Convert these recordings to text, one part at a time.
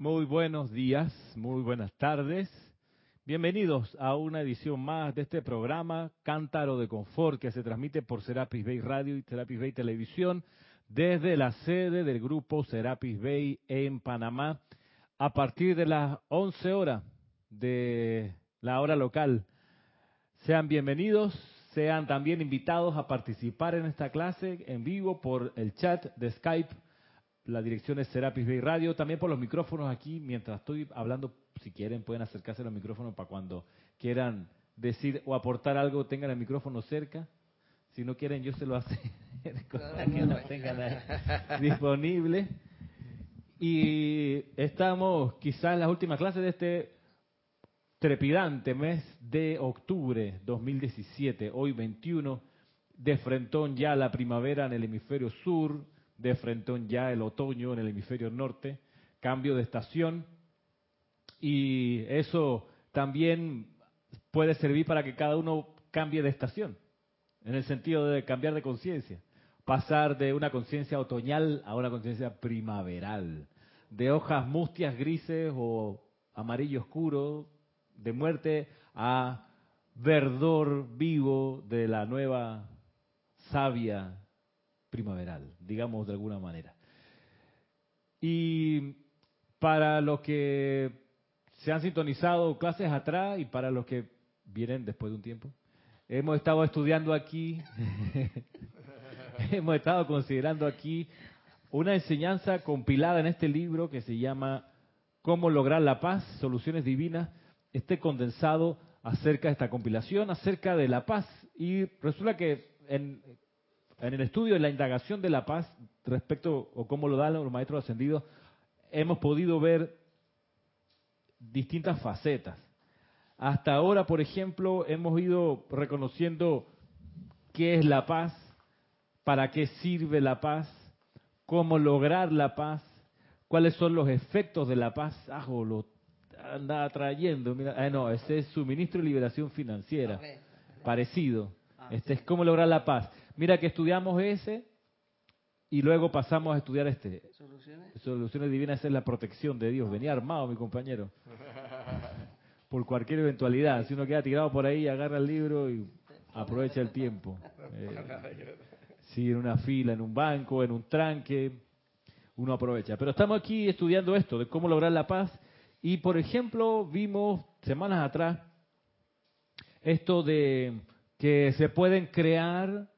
Muy buenos días, muy buenas tardes. Bienvenidos a una edición más de este programa Cántaro de Confort que se transmite por Serapis Bay Radio y Serapis Bay Televisión desde la sede del grupo Serapis Bay en Panamá a partir de las 11 horas de la hora local. Sean bienvenidos, sean también invitados a participar en esta clase en vivo por el chat de Skype. La dirección es Serapis Bay Radio, también por los micrófonos aquí, mientras estoy hablando, si quieren pueden acercarse a los micrófonos para cuando quieran decir o aportar algo, tengan el micrófono cerca. Si no quieren, yo se lo acerco para que lo tengan ahí disponible. Y estamos quizás en las últimas clases de este trepidante mes de octubre 2017, hoy 21, de frentón ya la primavera en el hemisferio sur, de frentón ya el otoño en el hemisferio norte, cambio de estación. Y eso también puede servir para que cada uno cambie de estación, en el sentido de cambiar de conciencia, pasar de una conciencia otoñal a una conciencia primaveral, de hojas mustias grises o amarillo oscuro, de muerte a verdor vivo de la nueva savia primaveral, digamos de alguna manera. Y para los que se han sintonizado clases atrás y para los que vienen después de un tiempo, hemos estado estudiando aquí, hemos estado considerando aquí una enseñanza compilada en este libro que se llama Cómo lograr la paz, soluciones divinas, este condensado acerca de esta compilación, acerca de la paz. Y resulta que en, en el estudio de la indagación de la paz, respecto o cómo lo dan los maestros ascendidos, hemos podido ver distintas facetas. Hasta ahora, por ejemplo, hemos ido reconociendo qué es la paz, para qué sirve la paz, cómo lograr la paz, cuáles son los efectos de la paz. Ah, lo anda trayendo, mira, ah, no, ese es suministro y liberación financiera, parecido. Ah, este es cómo lograr la paz. Mira que estudiamos ese y luego pasamos a estudiar este. ¿Soluciones? Soluciones divinas es la protección de Dios. Venía armado mi compañero. Por cualquier eventualidad. Si uno queda tirado por ahí, agarra el libro y aprovecha el tiempo. Eh, si en una fila, en un banco, en un tranque, uno aprovecha. Pero estamos aquí estudiando esto, de cómo lograr la paz. Y por ejemplo, vimos semanas atrás esto de que se pueden crear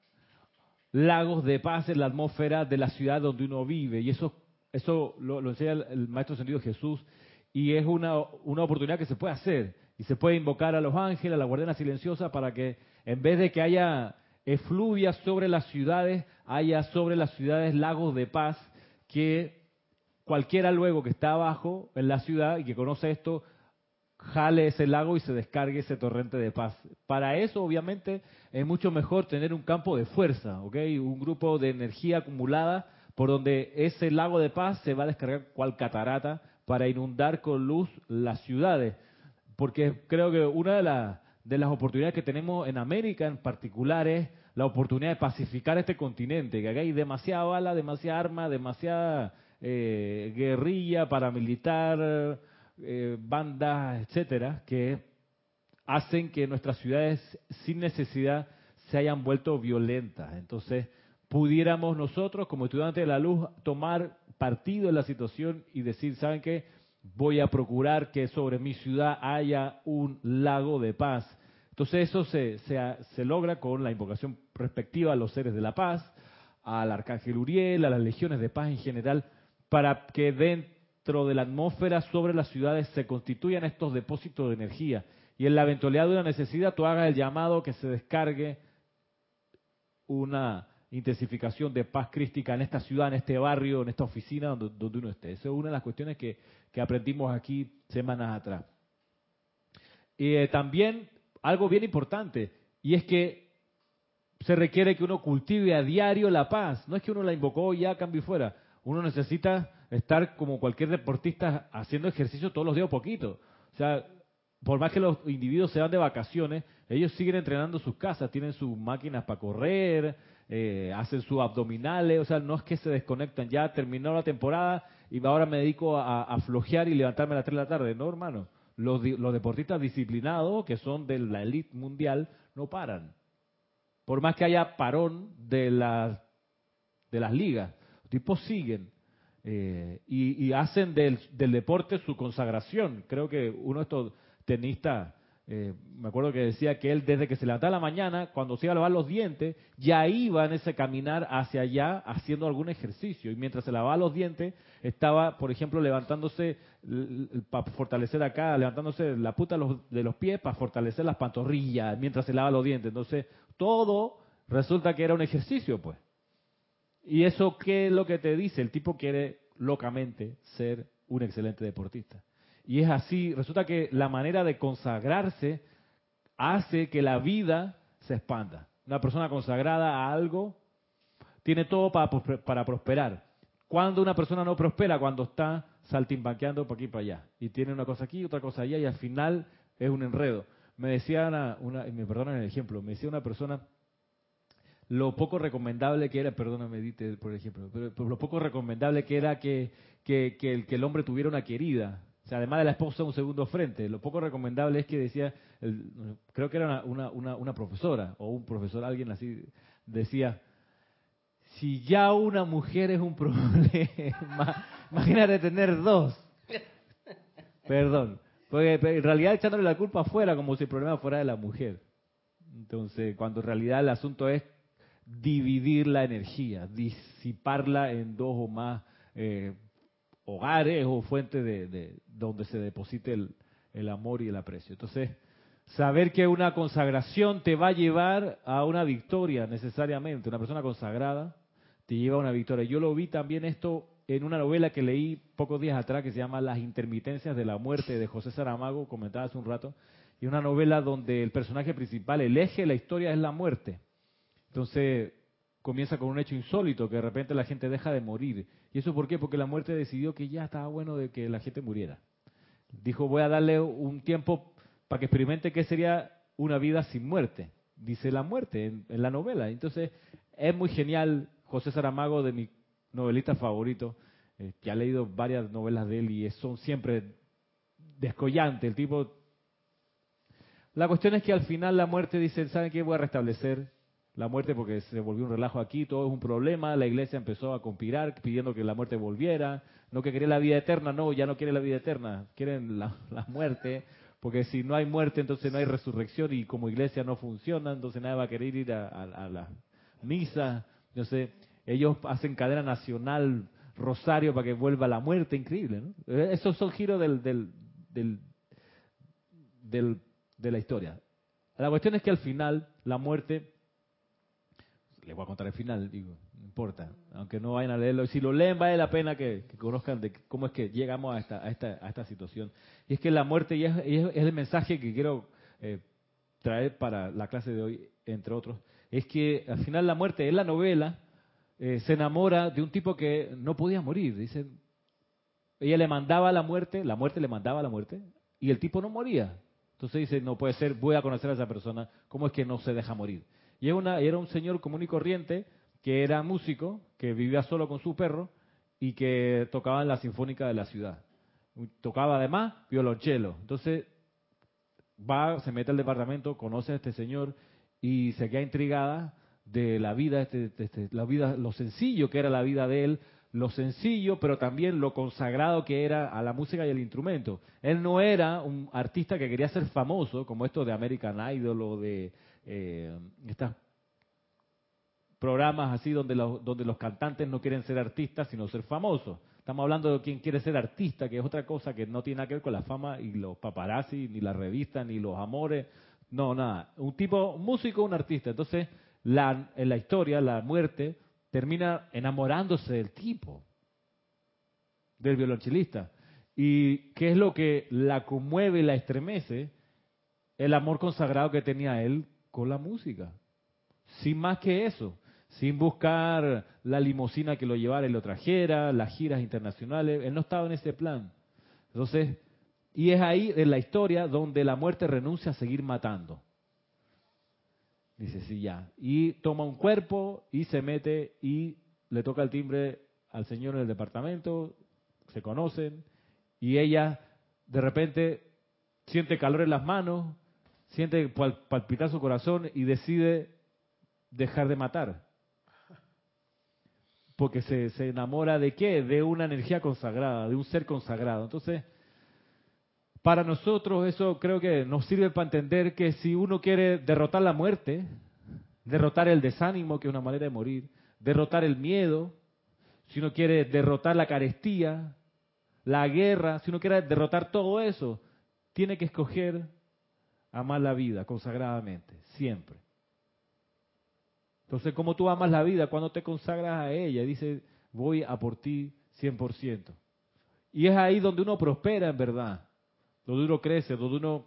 lagos de paz en la atmósfera de la ciudad donde uno vive. Y eso, eso lo, enseña el, Maestro Sentido Jesús. Y es una, una oportunidad que se puede hacer. Y se puede invocar a los ángeles, a la guardiana silenciosa, para que en vez de que haya efluvia sobre las ciudades, haya sobre las ciudades lagos de paz que cualquiera luego que está abajo en la ciudad y que conoce esto, jale ese lago y se descargue ese torrente de paz. Para eso, obviamente, es mucho mejor tener un campo de fuerza, ¿ok? Un grupo de energía acumulada por donde ese lago de paz se va a descargar cual catarata para inundar con luz las ciudades. Porque creo que una de, de las oportunidades que tenemos en América en particular es la oportunidad de pacificar este continente, que acá hay demasiada bala, demasiada arma, demasiada eh, guerrilla paramilitar, eh, bandas, etcétera, que hacen que nuestras ciudades sin necesidad se hayan vuelto violentas. Entonces, pudiéramos nosotros, como estudiantes de la luz, tomar partido en la situación y decir, ¿saben qué? Voy a procurar que sobre mi ciudad haya un lago de paz. Entonces eso se, se, se logra con la invocación respectiva a los seres de la paz, al arcángel Uriel, a las legiones de paz en general, para que dentro de la atmósfera sobre las ciudades se constituyan estos depósitos de energía. Y en la eventualidad de una necesidad, tú hagas el llamado que se descargue una intensificación de paz crística en esta ciudad, en este barrio, en esta oficina donde, uno esté. Esa es una de las cuestiones que, aprendimos aquí semanas atrás. Eh, también algo bien importante, y es que se requiere que uno cultive a diario la paz. No es que uno la invocó y ya cambio fuera uno necesita estar como cualquier deportista haciendo ejercicio todos los días un poquito. O sea, por más que los individuos se van de vacaciones, ellos siguen entrenando sus casas, tienen sus máquinas para correr, eh, hacen sus abdominales, o sea, no es que se desconectan, ya terminó la temporada y ahora me dedico a, flojear y levantarme a las 3 de la tarde. No, hermano, los, los deportistas disciplinados, que son de la élite mundial, no paran. Por más que haya parón de las, de las ligas, los tipos siguen. Eh, y, y, hacen del, del, deporte su consagración. Creo que uno de estos tenistas, eh, me acuerdo que decía que él desde que se levantaba la mañana, cuando se iba a lavar los dientes, ya iba en ese caminar hacia allá haciendo algún ejercicio. Y mientras se lavaba los dientes, estaba, por ejemplo, levantándose para fortalecer acá, levantándose la puta de los pies para fortalecer las pantorrillas mientras se lava los dientes. Entonces, todo resulta que era un ejercicio, pues. ¿Y eso qué es lo que te dice? El tipo quiere locamente ser un excelente deportista. Y es así, resulta que la manera de consagrarse hace que la vida se expanda. Una persona consagrada a algo tiene todo para, prosperar. Cuando una persona no prospera, cuando está saltimbanqueando por aquí y para allá. Y tiene una cosa aquí, otra cosa allá, y al final es un enredo. Me decía una, una me perdonan el ejemplo, me decía una persona, lo poco recomendable que era, perdóname, dite por ejemplo, pero, lo poco recomendable que era que, que, el, que, el, hombre tuviera una querida. Sea, además de la esposa, un segundo frente. Lo poco recomendable es que decía, el, creo que era una, una, una, profesora o un profesor, alguien así, decía, si ya una mujer es un problema, imagínate tener dos. Perdón. Porque en realidad echándole la culpa afuera, como si el problema fuera de la mujer. Entonces, cuando en realidad el asunto es dividir la energía, disiparla en dos o más eh, hogares o fuentes de, de, donde se deposite el, el amor y el aprecio. Entonces, saber que una consagración te va a llevar a una victoria necesariamente. Una persona consagrada te lleva a una victoria. Yo lo vi también esto en una novela que leí pocos días atrás que se llama Las intermitencias de la muerte de José Saramago, comentaba hace un rato, y una novela donde el personaje principal, el eje de la historia es la muerte. Entonces comienza con un hecho insólito, que de repente la gente deja de morir. ¿Y eso por qué? Porque la muerte decidió que ya estaba bueno de que la gente muriera. Dijo, voy a darle un tiempo para que experimente qué sería una vida sin muerte. Dice la muerte en, la novela. Entonces es muy genial José Saramago, de mi novelista favorito, eh, que ha leído varias novelas de él y son siempre descollantes. El tipo... La cuestión es que al final la muerte dice, ¿saben qué? Voy a restablecer la muerte porque se volvió un relajo aquí, todo es un problema, la iglesia empezó a conspirar pidiendo que la muerte volviera, no que quería la vida eterna, no, ya no quiere la vida eterna, quieren la, muerte, porque si no hay muerte entonces no hay resurrección y como iglesia no funciona, entonces nadie va a querer ir a, a, a la misa, no sé, ellos hacen cadena nacional Rosario para que vuelva la muerte, increíble, ¿no? Esos son giros del, del, del, de la historia. La cuestión es que al final la muerte les voy a contar el final, digo, no importa, aunque no vayan a leerlo. Si lo leen, vale la pena que, conozcan de cómo es que llegamos a esta, a esta, a esta situación. Y es que la muerte, y es, el mensaje que quiero eh, traer para la clase de hoy, entre otros, es que al final la muerte en la novela eh, se enamora de un tipo que no podía morir. Dice, ella le mandaba la muerte, la muerte le mandaba la muerte, y el tipo no moría. Entonces dice, no puede ser, voy a conocer a esa persona, ¿cómo es que no se deja morir? Y era un señor común y corriente que era músico, que vivía solo con su perro y que tocaba en la sinfónica de la ciudad. Tocaba además violonchelo. Entonces va, se mete al departamento, conoce a este señor y se queda intrigada de la vida, este, este, la vida, lo sencillo que era la vida de él, lo sencillo, pero también lo consagrado que era a la música y al instrumento. Él no era un artista que quería ser famoso, como esto de American Idol o de eh, programas así donde los, donde los cantantes no quieren ser artistas, sino ser famosos. Estamos hablando de quien quiere ser artista, que es otra cosa que no tiene nada que ver con la fama y los paparazzi, ni la revista, ni los amores. No, nada. Un tipo, músico, un artista. Entonces, la, en la historia, la muerte termina enamorándose del tipo, del violonchelista. ¿Y qué es lo que la conmueve y la estremece? El amor consagrado que tenía él con la música. Sin más que eso, sin buscar la limusina que lo llevara y lo trajera, las giras internacionales, él no estaba en ese plan. Entonces, Y es ahí en la historia donde la muerte renuncia a seguir matando. Dice, sí, ya. Y toma un cuerpo y se mete y le toca el timbre al señor en el departamento, se conocen, y ella de repente siente calor en las manos, siente palpitar su corazón y decide dejar de matar. Porque se, se enamora de qué? De una energía consagrada, de un ser consagrado. Entonces, para nosotros eso creo que nos sirve para entender que si uno quiere derrotar la muerte, derrotar el desánimo, que es una manera de morir, derrotar el miedo, si uno quiere derrotar la carestía, la guerra, si uno quiere derrotar todo eso, tiene que escoger amar la vida consagradamente, siempre. Entonces, ¿cómo tú amas la vida cuando te consagras a ella? Dice, voy a por ti 100%. Y es ahí donde uno prospera en verdad donde uno crece, donde uno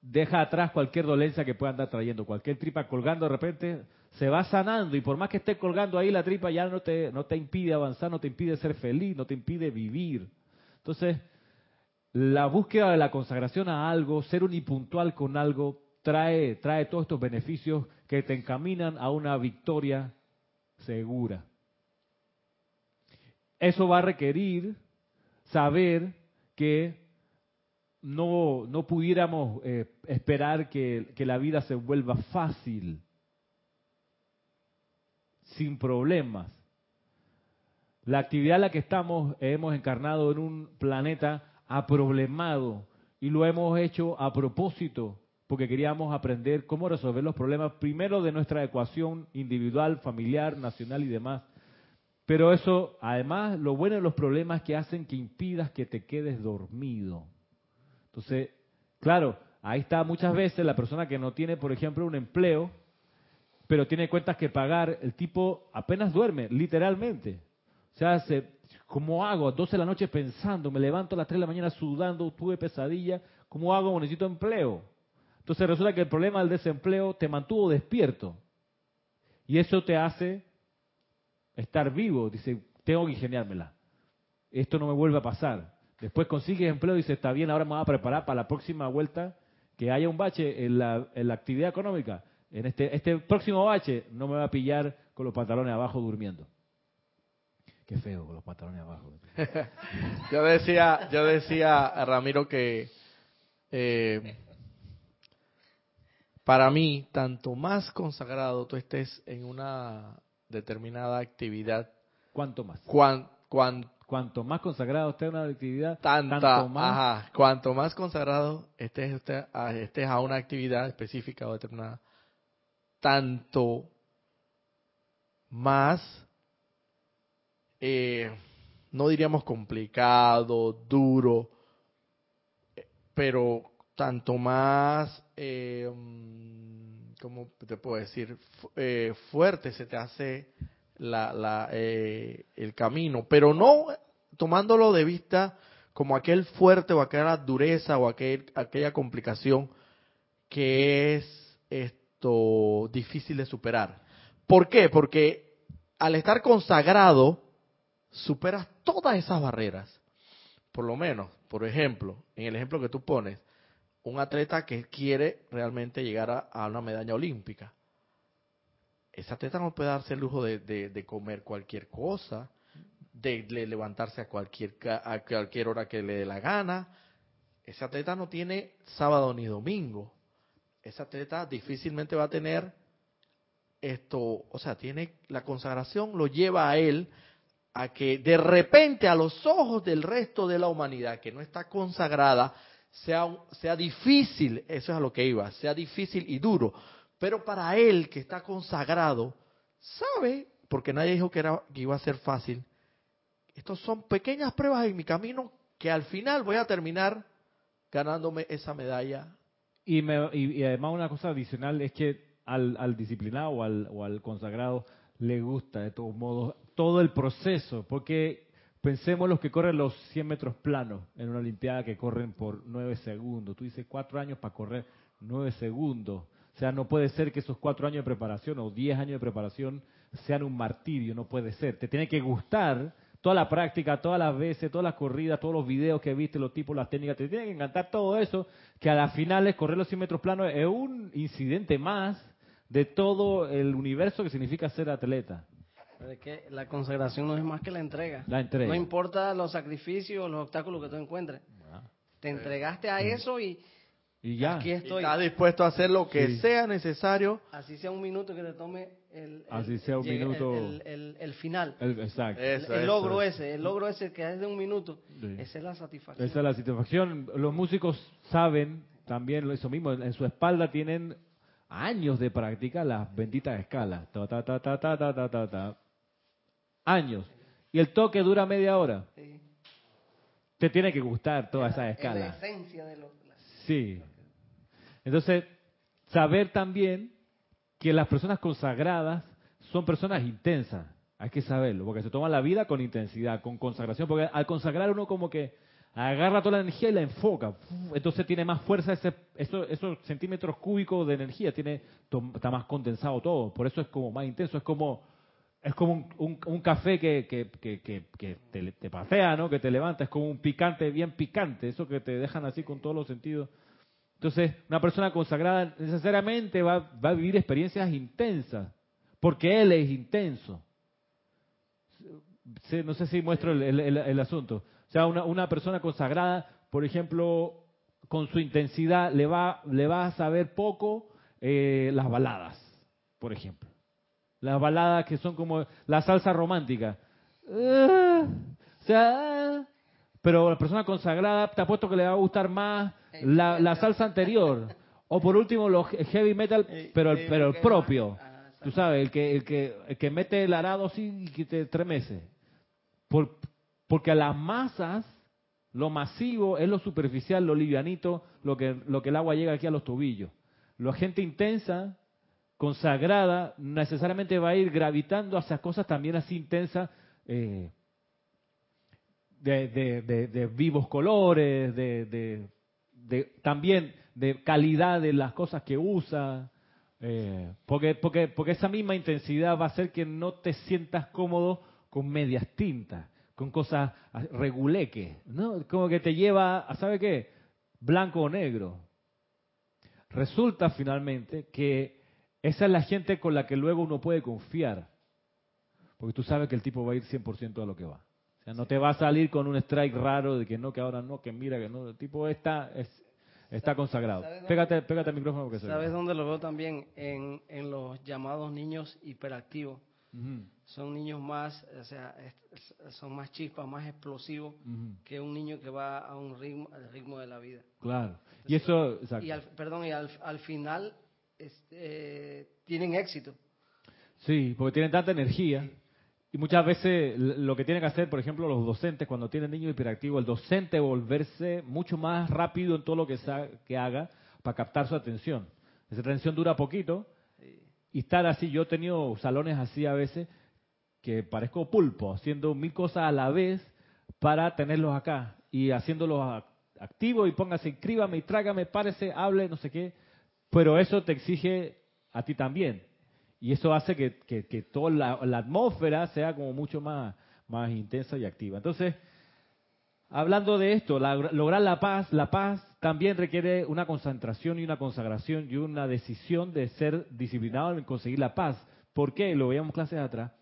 deja atrás cualquier dolencia que pueda andar trayendo, cualquier tripa colgando de repente se va sanando y por más que esté colgando ahí la tripa ya no te, no te impide avanzar, no te impide ser feliz, no te impide vivir. Entonces, la búsqueda de la consagración a algo, ser unipuntual con algo, trae, trae todos estos beneficios que te encaminan a una victoria segura. Eso va a requerir saber que no, no pudiéramos eh, esperar que, la vida se vuelva fácil, sin problemas. La actividad en la que estamos hemos encarnado en un planeta aproblemado y lo hemos hecho a propósito porque queríamos aprender cómo resolver los problemas primero de nuestra ecuación individual, familiar, nacional y demás. Pero eso, además, lo bueno de los problemas que hacen que impidas que te quedes dormido. Entonces, claro, ahí está muchas veces la persona que no tiene, por ejemplo, un empleo, pero tiene cuentas que pagar, el tipo apenas duerme, literalmente. O sea, se, ¿cómo hago? A 12 de la noche pensando, me levanto a las 3 de la mañana sudando, tuve pesadilla, ¿cómo hago? Necesito empleo. Entonces resulta que el problema del desempleo te mantuvo despierto. Y eso te hace estar vivo. Dice, tengo que ingeniármela. Esto no me vuelve a pasar. Después consigues empleo y dice, está bien, ahora me voy a preparar para la próxima vuelta que haya un bache en la, en la actividad económica. En este, este próximo bache no me va a pillar con los pantalones abajo durmiendo. Qué feo con los pantalones abajo. yo decía, yo decía a Ramiro que eh, para mí, tanto más consagrado tú estés en una determinada actividad, ¿cuánto más? Cuan, Cuanto más consagrado esté una actividad, tanto más. cuanto más consagrado estés, estés a una actividad específica o determinada, tanto más, eh, no diríamos complicado, duro, pero tanto más, eh, ¿cómo te puedo decir? Eh, fuerte se te hace la, la, eh, el camino, pero no tomándolo de vista como aquel fuerte o aquella dureza o aquel, aquella complicación que es esto difícil de superar. ¿Por qué? Porque al estar consagrado superas todas esas barreras. Por lo menos, por ejemplo, en el ejemplo que tú pones, un atleta que quiere realmente llegar a una medalla olímpica esa atleta no puede darse el lujo de, comer cualquier cosa, de, levantarse a cualquier, a cualquier hora que le dé la gana. Esa atleta no tiene sábado ni domingo. Esa atleta difícilmente va a tener esto, o sea, tiene la consagración lo lleva a él a que de repente a los ojos del resto de la humanidad que no está consagrada sea, sea difícil, eso es a lo que iba, sea difícil y duro, pero para él que está consagrado, sabe, porque nadie dijo que, era, que iba a ser fácil, estos son pequeñas pruebas en mi camino que al final voy a terminar ganándome esa medalla. Y, y, además una cosa adicional es que al, disciplinado o al, o al consagrado le gusta de todos modos todo el proceso, porque pensemos los que corren los 100 metros planos en una Olimpiada que corren por 9 segundos. Tú dices cuatro años para correr 9 segundos. O sea, no puede ser que esos cuatro años de preparación o diez años de preparación sean un martirio, no puede ser. Te tiene que gustar toda la práctica, todas las veces, todas las corridas, todos los videos que viste, los tipos, las técnicas, te tiene que encantar todo eso, que a las finales correr los 100 metros planos es un incidente más de todo el universo que significa ser atleta. Pero es que la consagración no es más que la entrega. La entrega. No importa los sacrificios, los obstáculos que tú encuentres. Te entregaste a eso y Y ya. aquí Y estoy. Está dispuesto a hacer lo que Sí. sea necesario. Así sea un minuto que te tome el, el- Así sea un llegue- minuto. el, el- el final. El- exacto. El, Eso, el eso, logro eso. ese, el logro ese que es de un minuto. Sí. Esa es la satisfacción. Esa es la satisfacción. Los músicos saben también eso mismo. En su espalda tienen años de práctica las benditas escalas. Ta, ta, ta, ta, ta, ta, ta, ta, Años. Y el toque dura media hora. Te tiene que gustar todas esas escalas. Es la esencia de los... Sí. Entonces, saber también que las personas consagradas son personas intensas. Hay que saberlo, porque se toma la vida con intensidad, con consagración, porque al consagrar uno como que agarra toda la energía y la enfoca. Entonces tiene más fuerza ese, eso- esos centímetros cúbicos de energía, tiene está más condensado todo. Por eso es como más intenso, es como es como un, un- café que, que, que, que- te, pasea, ¿no? Que te levanta, es como un picante bien picante, eso que te dejan así con todos los sentidos. Entonces, una persona consagrada necesariamente va, va a vivir experiencias intensas, porque él es intenso. No sé si muestro el- el asunto. Sea, una, una persona consagrada, por ejemplo, con su intensidad, le va, le va a saber poco eh, las baladas, por ejemplo. Las baladas que son como la salsa romántica. Ah, o sea, ah. pero la persona consagrada, te apuesto que le va a gustar más la, la salsa anterior. O por último, los heavy metal, pero el, pero el propio. Tú sabes, el que, el que, el que mete el arado así y que te estremece. Por, porque a las masas, lo masivo es lo superficial, lo livianito, lo que, lo que el agua llega aquí a los tobillos. La gente intensa, consagrada, necesariamente va a ir gravitando hacia cosas también así intensas, eh, de, de- de- de vivos colores, de, también de calidad de las cosas que usa, eh, porque, porque, porque esa misma intensidad va a hacer que no te sientas cómodo con medias tintas, con cosas ah, reguleques, ¿no? Como que te lleva a, ¿sabe qué? Blanco o negro. Resulta finalmente que esa es la gente con la que luego uno puede confiar, porque tú sabes que el tipo va a ir 100% a lo que va. O sea, no te va a salir con un strike raro de que no, que ahora no, que mira, que no. El tipo está, es- está consagrado. Pégate, pégate al micrófono porque se ¿Sabes dónde lo veo también? En, en los llamados niños hiperactivos. Son niños más, o sea, son más chispas, más explosivos que un niño que va a un ritmo, al ritmo de la vida. Claro. Y eso, exacto. Y al, perdón, y al, al final este, tienen éxito. Sí, porque tienen tanta energía. Y muchas veces lo que tienen que hacer, por ejemplo, los docentes, cuando tienen niños hiperactivos, el docente volverse mucho más rápido en todo lo que, sa- que haga para captar su atención. Esa atención dura poquito y estar así. Yo he tenido salones así a veces que parezco pulpo, haciendo mil cosas a la vez para tenerlos acá y haciéndolos activos y póngase, inscríbame y trágame, párese, hable, no sé qué. Pero eso te exige a ti también. Y eso hace que, que- que toda la, la atmósfera sea como mucho más, más intensa y activa. Entonces, hablando de esto, la- lograr la paz, la paz también requiere una concentración y una consagración y una decisión de ser disciplinado en conseguir la paz. ¿Por qué? Lo veíamos clases atrás.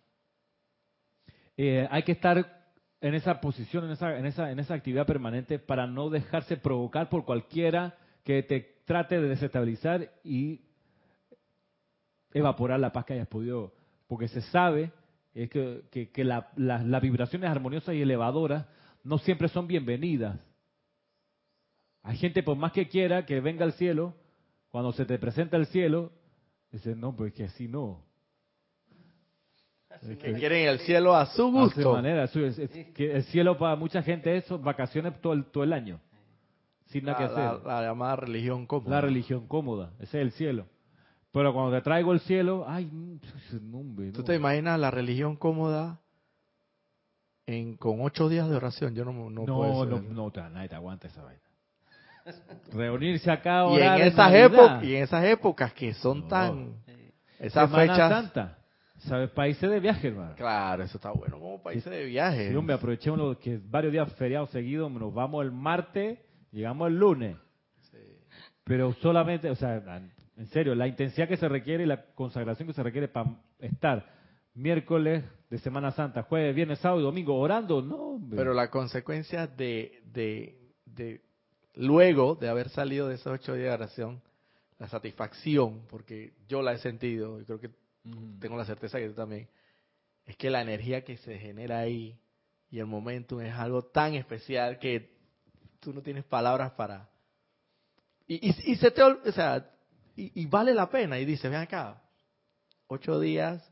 Eh, hay que estar en esa posición, en esa, en, esa, en esa actividad permanente para no dejarse provocar por cualquiera que te trate de desestabilizar y evaporar la paz que hayas podido, porque se sabe que, que- la- las vibraciones armoniosas y elevadoras no siempre son bienvenidas. Hay gente, por más que quiera que venga al cielo, cuando se te presenta el cielo, dice, no, pues que así no. Que quieren el cielo a su a su gusto. manera, su- es- es que el cielo para mucha gente es vacaciones todo el, todo el año, sin nada La, que hacer. la llamada religión cómoda. La religión cómoda, ese es el cielo. Pero cuando te traigo el cielo, ay, mm, no, hombre, ¿Tú te imaginas la religión cómoda en, con ocho días de oración? Yo no, no, No, puedo no, no, te- nadie te aguanta esa vaina. Reunirse acá a y, en esas épocas, y en esas épocas que son No. tan... Esas Semana fechas... Santa. ¿Sabes? Países de viaje, hermano. Claro, eso está bueno, como países de viaje. Sí, hombre, aprovechemos que varios días feriados seguidos, nos vamos el martes, llegamos el lunes. Pero solamente, o sea, en serio, la intensidad que se requiere y la consagración que se requiere para estar miércoles de Semana Santa, jueves, viernes, sábado y domingo orando, no. hombre. Pero la consecuencia de, de, de luego de haber salido de esos ocho días de oración, la satisfacción, porque yo la he sentido y creo que Tengo la certeza que tú también, es que la energía que se genera ahí y el momentum es algo tan especial que tú no tienes palabras para... Y, y, se te... O sea, y, y vale la pena. Y dices, ven acá, ocho días,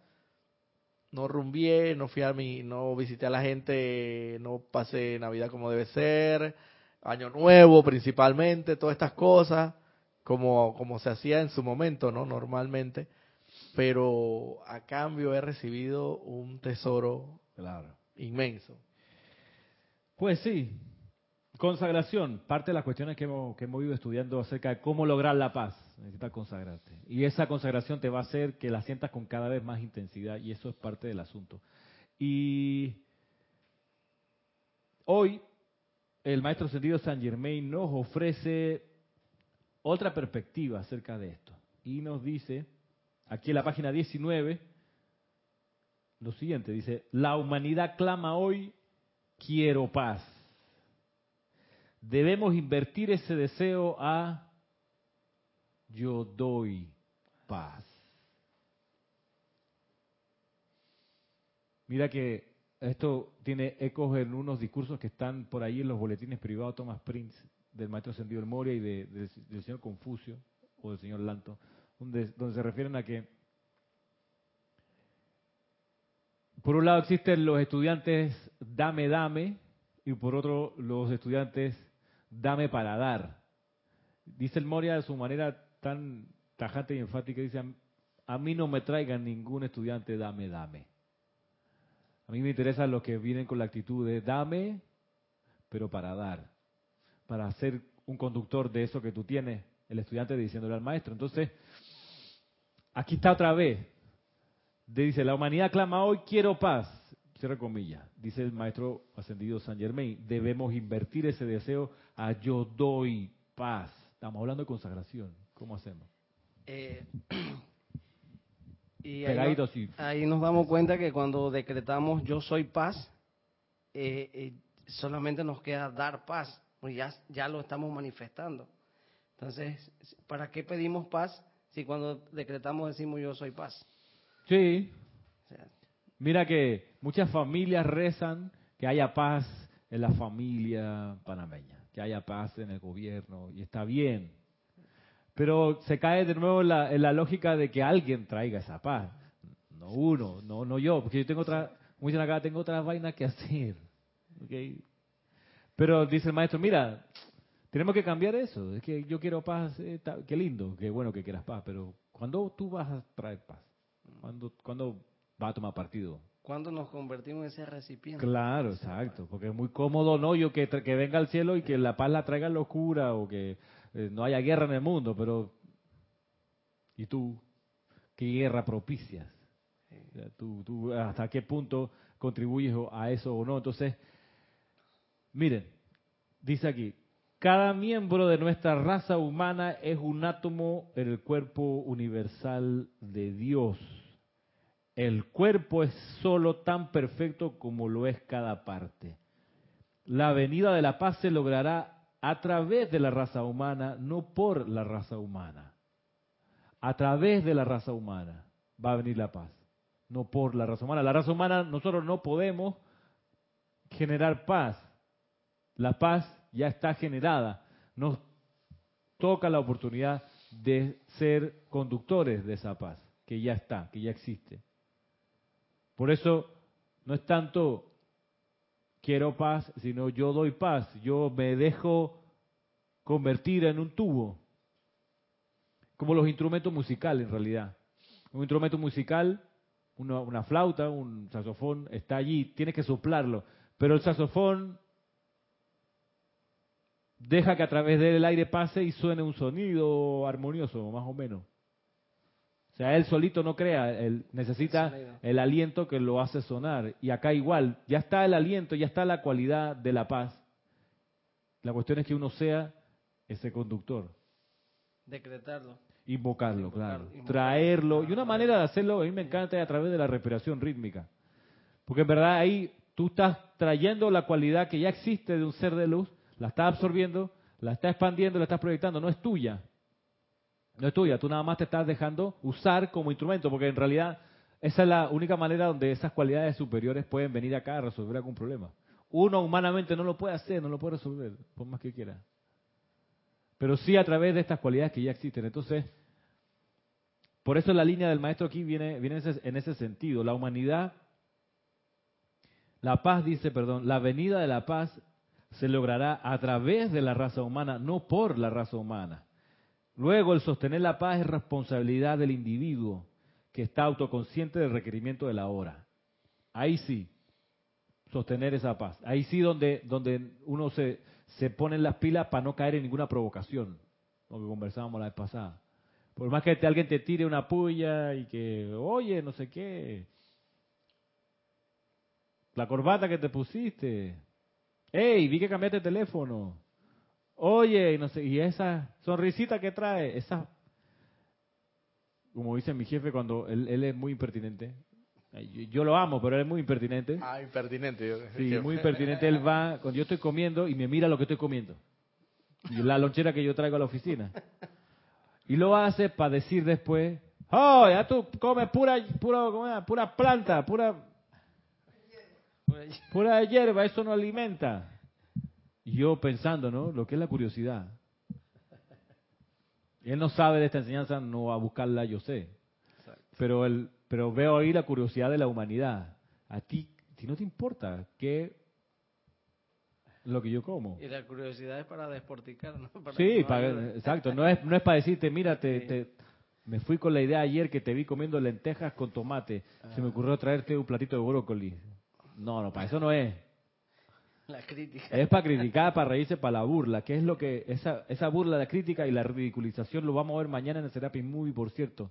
no rumbié, no fui a mi, no visité a la gente, no pasé Navidad como debe ser, Año Nuevo principalmente, todas estas cosas, como, como se hacía en su momento, ¿no? Normalmente pero a cambio he recibido un tesoro Claro. inmenso. Pues sí, consagración, parte de las cuestiones que hemos, que hemos ido estudiando acerca de cómo lograr la paz, necesitas consagrarte. Y esa consagración te va a hacer que la sientas con cada vez más intensidad y eso es parte del asunto. Y hoy el maestro sentido San Germain nos ofrece otra perspectiva acerca de esto y nos dice, aquí en la página 19, lo siguiente, dice, la humanidad clama hoy quiero paz. Debemos invertir ese deseo a yo doy paz. Mira que esto tiene ecos en unos discursos que están por ahí en los boletines privados Thomas Prince, del maestro Ascendido del Moria y de- del- del señor Confucio o del señor Lanto, donde, se refieren a que por un lado existen los estudiantes dame, dame, y por otro los estudiantes dame para dar. Dice el Moria de su manera tan tajante y enfática, dice, a mí no me traigan ningún estudiante dame, dame. A mí me interesan los que vienen con la actitud de dame, pero para dar, para ser un conductor de eso que tú tienes, el estudiante diciéndole al maestro. Entonces, aquí está otra vez, dice, la humanidad clama hoy, quiero paz. Cierra comillas. Dice el maestro ascendido San Germain, debemos invertir ese deseo a yo doy paz. Estamos hablando de consagración. ¿Cómo hacemos? Eh, y ahí nos damos cuenta que cuando decretamos yo soy paz, eh, eh, solamente nos queda dar paz, pues ya, ya lo estamos manifestando. Entonces, ¿para qué pedimos paz si cuando decretamos decimos yo soy paz? Sí. O sea, Mira que muchas familias rezan que haya paz en la familia panameña, que haya paz en el gobierno, y está bien. Pero se cae de nuevo en la, en la lógica de que alguien traiga esa paz. No uno, no, no yo, porque yo tengo otra, como dicen acá, tengo otras vainas que hacer. ¿ok? Pero dice el maestro, mira, tenemos que cambiar eso. Es que yo quiero paz, eh, ta- qué lindo, qué bueno que quieras paz, pero ¿cuándo tú vas a traer paz? ¿Cuándo, cuándo vas a tomar partido? ¿Cuándo nos convertimos en ese recipiente? Claro, exacto, porque es muy cómodo, ¿no? Yo que, que venga al cielo y que la paz la traiga locura o que eh, no haya guerra en el mundo, pero ¿y tú qué guerra propicias? O sea, ¿Tú, tú hasta qué punto contribuyes a eso o no? Entonces, miren, dice aquí, cada miembro de nuestra raza humana es un átomo en el cuerpo universal de Dios. El cuerpo es solo tan perfecto como lo es cada parte. La venida de la paz se logrará a través de la raza humana, no por la raza humana. A través de la raza humana va a venir la paz, no por la raza humana. La raza humana, nosotros no podemos generar paz. La paz ya está generada. Nos toca la oportunidad de ser conductores de esa paz, que ya está, que ya existe. Por eso no es tanto quiero paz, sino yo doy paz. Yo me dejo convertir en un tubo. Como los instrumentos musicales en realidad. Un instrumento musical, una, una flauta, un saxofón, está allí, tienes que soplarlo. Pero el saxofón deja que a través del aire pase y suene un sonido armonioso, más o menos. O sea, él solito no crea, él necesita el aliento que lo hace sonar. Y acá igual, ya está el aliento, ya está la cualidad de la paz. La cuestión es que uno sea ese conductor. Decretarlo. Invocarlo, Invocar- claro. Traerlo. Y una manera de hacerlo, a mí me encanta, es a través de la respiración rítmica. Porque en verdad ahí tú estás trayendo la cualidad que ya existe de un ser de luz, la estás absorbiendo, la estás expandiendo, la estás proyectando, no es tuya. No es tuya, tú nada más te estás dejando usar como instrumento, porque en realidad esa es la única manera donde esas cualidades superiores pueden venir acá a resolver algún problema. Uno humanamente no lo puede hacer, no lo puede resolver, por más que quiera. Pero sí a través de estas cualidades que ya existen. Entonces, por eso la línea del maestro aquí viene, viene en, ese, en ese sentido. La humanidad, la paz dice, perdón, la venida de la paz se logrará a través de la raza humana, no por la raza humana. Luego, el sostener la paz es responsabilidad del individuo que está autoconsciente del requerimiento de la hora. Ahí sí, sostener esa paz. Ahí sí donde, donde uno se, se pone en las pilas para no caer en ninguna provocación, lo que conversábamos la vez pasada. Por más que te- alguien te tire una puya y que, oye, no sé qué, la corbata que te pusiste, hey, vi que cambiaste de teléfono, oye, y no sé, y esa sonrisita que trae, esa, como dice mi jefe cuando él, él es muy impertinente, yo, yo lo amo, pero él es muy impertinente. Ah, impertinente. yo- Sí, que- muy impertinente. Él va, cuando yo estoy comiendo, y me mira lo que estoy comiendo. Y la lonchera que yo traigo a la oficina. Y lo hace para decir después, oh, ya tú comes pura, pura, pura planta, pura, Pura hierba, eso no alimenta. Y yo pensando, ¿no? Lo que es la curiosidad. Él no sabe de esta enseñanza, no va a buscarla, yo sé. Pero, el, pero veo ahí la curiosidad de la humanidad. A ti, si no te importa, ¿qué lo que yo como? Y la curiosidad es para desporticar, ¿no? Para Sí, no para- exacto. No es, no es para decirte, mira, te, Sí. te- me fui con la idea ayer que te vi comiendo lentejas con tomate. Se me ocurrió traerte un platito de brócoli. No, no, para eso no es. La crítica. Es para criticar, para reírse, para la burla. que es lo que esa, esa burla, la crítica y la ridiculización lo vamos a ver mañana en el Serapis Movie, por cierto.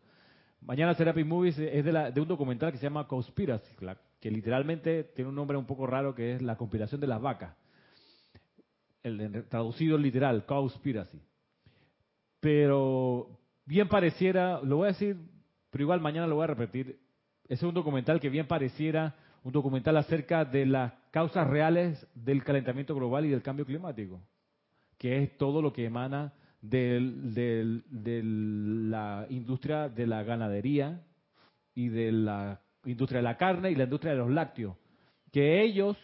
Mañana Serapis Movie es de, la- de un documental que se llama Conspiracy, que literalmente tiene un nombre un poco raro que es la conspiración de las vacas. El, traducido literal, Conspiracy. Pero bien pareciera, lo voy a decir, pero igual mañana lo voy a repetir. Es un documental que bien pareciera un documental acerca de las causas reales del calentamiento global y del cambio climático, que es todo lo que emana del- del- de la industria de la ganadería y de la industria de la carne y la industria de los lácteos, que ellos,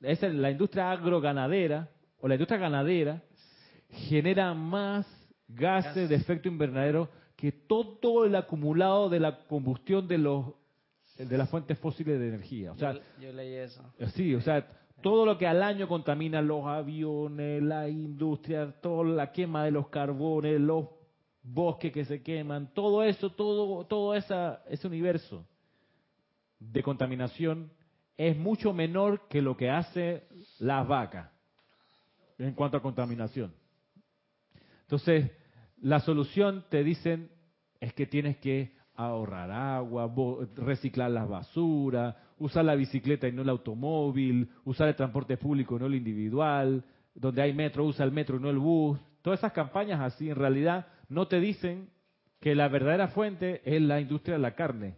es la industria agroganadera o la industria ganadera, genera más Gases. de efecto invernadero que todo el acumulado de la combustión de los de las fuentes fósiles de energía. O sea, yo, yo leí eso. Sí, o sea, todo lo que al año contamina los aviones, la industria, toda la quema de los carbones, los bosques que se queman, todo eso, todo, todo esa, ese universo de contaminación es mucho menor que lo que hace las vacas en cuanto a contaminación. Entonces, la solución te dicen es que tienes que ahorrar agua, reciclar las basuras, usar la bicicleta y no el automóvil, usar el transporte público y no el individual, donde hay metro, usa el metro y no el bus. Todas esas campañas así en realidad no te dicen que la verdadera fuente es la industria de la carne.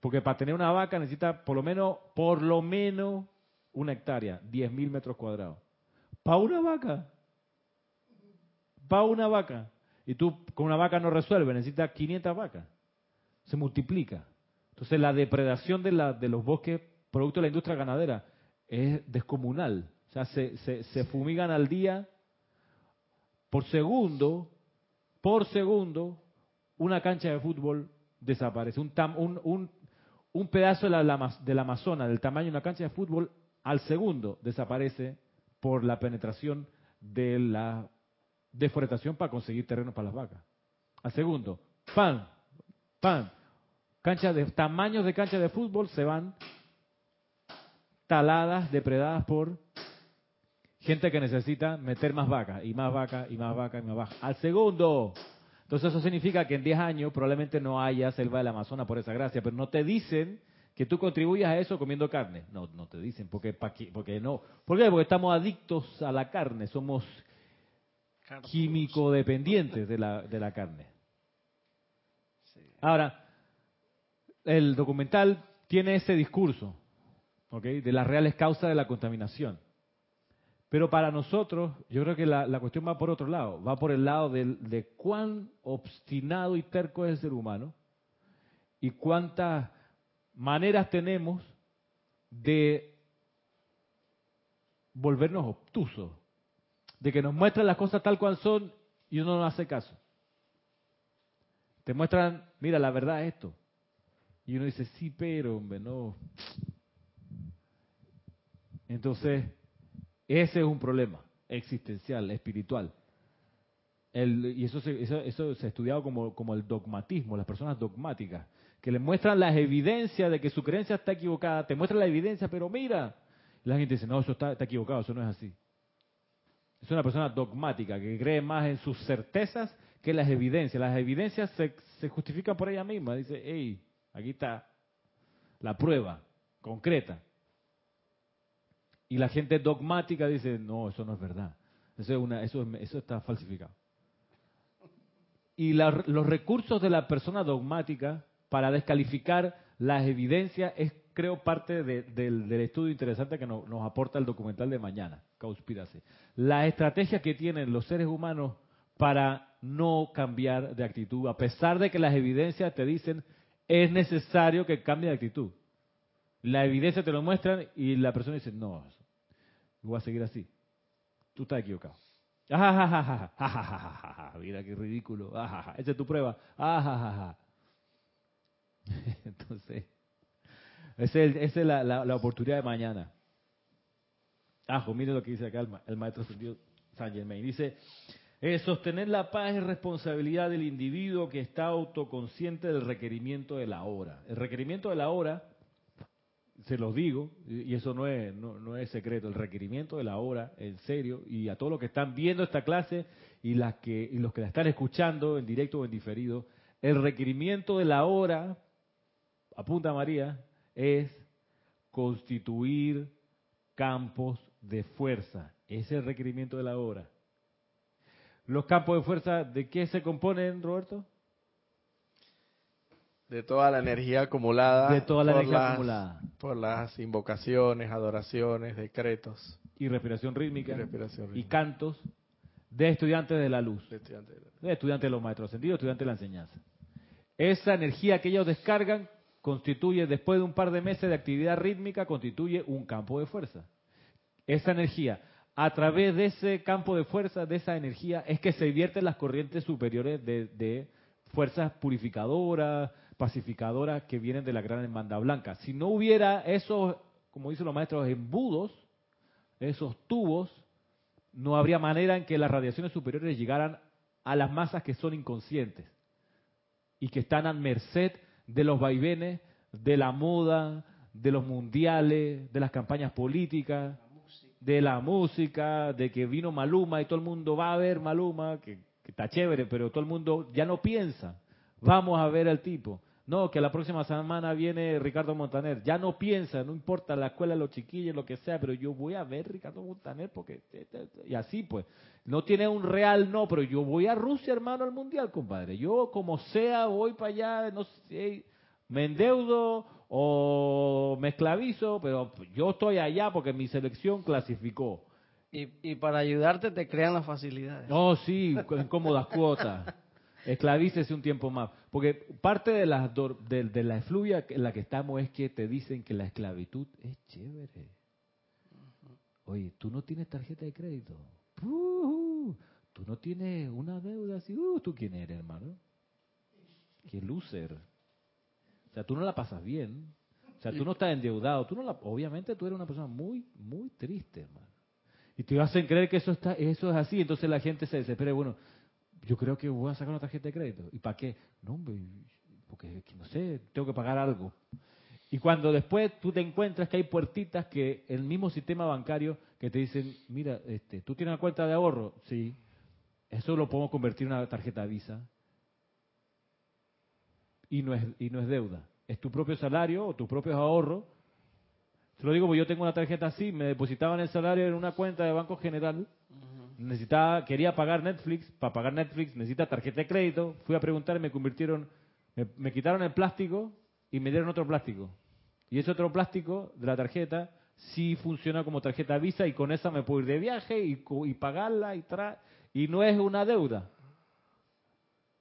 Porque para tener una vaca necesita por lo menos, por lo menos una hectárea, 10.000 metros cuadrados. Para una vaca. Para una vaca. Y tú con una vaca no resuelves, necesitas 500 vacas. Se multiplica. Entonces la depredación de, los bosques producto de la industria ganadera es descomunal. O sea, se, se, se fumigan al día por segundo, por segundo, una cancha de fútbol desaparece. Un, un, un, pedazo de la, la- del tamaño de una cancha de fútbol, al segundo desaparece por la penetración de la deforestación para conseguir terreno para las vacas. Al segundo, pan, pan, canchas de tamaños de canchas de fútbol se van taladas, depredadas por gente que necesita meter más vacas y más vacas y más vacas y más vacas. Al segundo, Entonces eso significa que en 10 años probablemente no haya selva del Amazonas por esa gracia, pero no te dicen que tú contribuyas a eso comiendo carne. No, no te dicen, porque, porque no. ¿Por qué? Porque estamos adictos a la carne, somos químico dependientes de la, de la carne. Ahora, el documental tiene ese discurso, ¿ok? De las reales causas de la contaminación. Pero para nosotros, yo creo que la, cuestión va por otro lado, va por el lado de, cuán obstinado y terco es el ser humano y cuántas maneras tenemos de volvernos obtusos, de que nos muestran las cosas tal cual son y uno no hace caso. Te muestran, mira, la verdad es esto. Y uno dice, sí, pero, hombre, no. Entonces, ese es un problema existencial, espiritual. y eso se, eso, se ha estudiado como, como el dogmatismo, las personas dogmáticas, que le muestran las evidencias de que su creencia está equivocada, te muestran la evidencia, pero mira, la gente dice, no, eso está, equivocado, eso no es así. Es una persona dogmática que cree más en sus certezas que las evidencias. Las evidencias se, se justifican por ella misma. Dice, hey, aquí está la prueba concreta. Y la gente dogmática dice, no, eso no es verdad. Eso, es una, eso, eso está falsificado. Y los recursos de la persona dogmática para descalificar las evidencias es, creo, parte del, estudio interesante que nos, aporta el documental de mañana, Conspiracy. La estrategia que tienen los seres humanos para no cambiar de actitud, a pesar de que las evidencias te dicen es necesario que cambie de actitud. La evidencia te lo muestran y la persona dice, no, voy a seguir así. Tú estás equivocado. Mira qué ridículo. Esa es tu prueba. Entonces, esa es, la, oportunidad de mañana. Ajo, mire lo que dice acá el, maestro San Germain. Dice, sostener la paz es responsabilidad del individuo que está autoconsciente del requerimiento de la hora. El requerimiento de la hora se los digo, y eso no es, no, es secreto, el requerimiento de la hora, en serio, y a todos los que están viendo esta clase y, las que, y los que la están escuchando en directo o en diferido, el requerimiento de la hora, apunta María, es constituir campos de fuerza. Ese es el requerimiento de la hora. ¿Los campos de fuerza de qué se componen, Roberto? De toda la energía acumulada. De toda la energía acumulada. Por las invocaciones, adoraciones, decretos. Y respiración rítmica. Y, cantos de estudiantes de la luz. De estudiantes de, los maestros ascendidos, estudiantes de la enseñanza. Esa energía que ellos descargan constituye, después de un par de meses de actividad rítmica, constituye un campo de fuerza. Esa energía, a través de ese campo de fuerza, de esa energía, es que se vierten las corrientes superiores de, fuerzas purificadoras, pacificadoras que vienen de la gran hermandad blanca. Si no hubiera esos, como dicen los maestros, embudos, esos tubos, no habría manera en que las radiaciones superiores llegaran a las masas que son inconscientes y que están a merced de los vaivenes, de la moda, de los mundiales, de las campañas políticas, de la música, de que vino Maluma y todo el mundo va a ver Maluma, que, que está chévere, pero todo el mundo ya no piensa. Vamos a ver al tipo. No, que la próxima semana viene Ricardo Montaner. Ya no piensa, no importa la escuela, los chiquillos, lo que sea, pero yo voy a ver Ricardo Montaner porque... Y así pues. No tiene un real no, pero yo voy a Rusia, hermano, al Mundial, compadre. Yo como sea voy para allá, no sé, me endeudo o me esclavizo, pero yo estoy allá porque mi selección clasificó. Y, y para ayudarte te crean las facilidades. No, sí, en cómodas cuotas. Esclavícese un tiempo más. Porque parte de la, de, la efluvia en la que estamos es que te dicen que la esclavitud es chévere. Oye, tú no tienes tarjeta de crédito. tú no tienes una deuda así. Uh, ¿Tú quién eres, hermano? Qué loser. O sea, tú no la pasas bien. O sea, tú no estás endeudado. Tú no la, obviamente tú eres una persona muy, muy triste, hermano. Y te hacen creer que eso, está, eso es así. Entonces la gente se desespera. Bueno, yo creo que voy a sacar una tarjeta de crédito. ¿Y para qué? No, porque no sé, tengo que pagar algo. Y cuando después tú te encuentras que hay puertitas que el mismo sistema bancario que te dicen, mira, este, tú tienes una cuenta de ahorro, sí, eso lo podemos convertir en una tarjeta Visa. y no es, y no es deuda. Es tu propio salario o tus propios ahorros. Se lo digo porque yo tengo una tarjeta así, me depositaban el salario en una cuenta de Banco General. Necesitaba, quería pagar Netflix, para pagar Netflix necesita tarjeta de crédito. Fui a preguntar y me convirtieron, me, quitaron el plástico y me dieron otro plástico. Y ese otro plástico de la tarjeta sí funciona como tarjeta Visa y con esa me puedo ir de viaje y, y pagarla y tra y no es una deuda.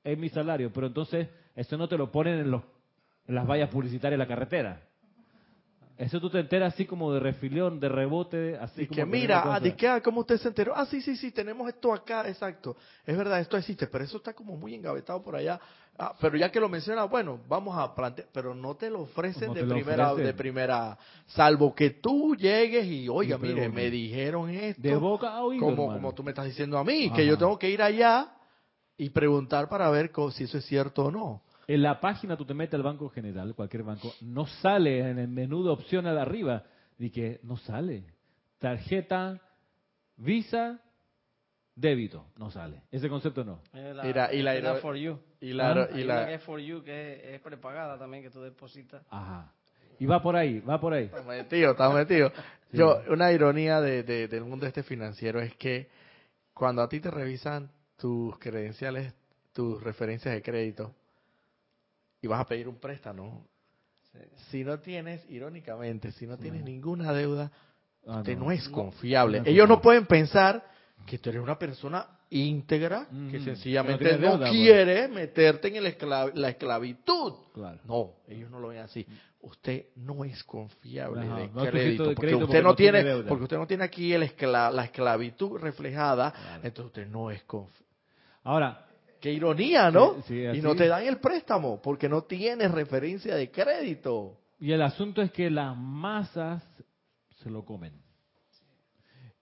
Es mi salario, pero entonces eso no te lo ponen en, los, en las vallas publicitarias de la carretera. Eso tú te enteras así como de refilión, de rebote, así Y como que mira, ah, de que, ah, ¿cómo usted se enteró? Ah, sí, sí, sí, tenemos esto acá, exacto. Es verdad, esto existe, pero eso está como muy engavetado por allá. Ah, pero ya que lo menciona, bueno, vamos a plantear, pero no te lo ofrecen No de primera, ofrecen. de primera, salvo que tú llegues y, oiga, mire, me dijeron esto. De boca a oído, como, hermano. como tú me estás diciendo a mí, que yo tengo que ir allá y preguntar para ver si eso es cierto o no. En la página tú te metes al Banco General, cualquier banco, no sale en el menú de opciones de arriba, y que no sale. Tarjeta, Visa, débito, no sale. Ese concepto no. Y la- es la for you. Y la, Ah, y la- que es for you, que es, es prepagada también, que tú depositas. Ajá. Y va por ahí, va por ahí. Está metido, está metido. Sí. Yo, una ironía de, de- del mundo este financiero es que cuando a ti te revisan tus credenciales, tus referencias de crédito, y vas a pedir un préstamo, Sí. si no tienes, irónicamente, si no tienes ninguna deuda, Ah, usted no. no es confiable. No Ellos no pueden pensar que tú eres una persona íntegra que Ujú. sencillamente Que no tiene no, deuda, pues. quiere meterte en el esclav- la esclavitud. Claro. No, ellos no lo ven así. Usted no es confiable Ajá, de no crédito, de porque crédito usted porque no no tiene tiene, deuda. porque usted no tiene aquí el escla- la esclavitud reflejada, Claro. entonces usted no es confiable. Ahora, Qué ironía, ¿no? Sí, sí, y no te dan el préstamo porque no tienes referencia de crédito. y el asunto es que las masas se lo comen.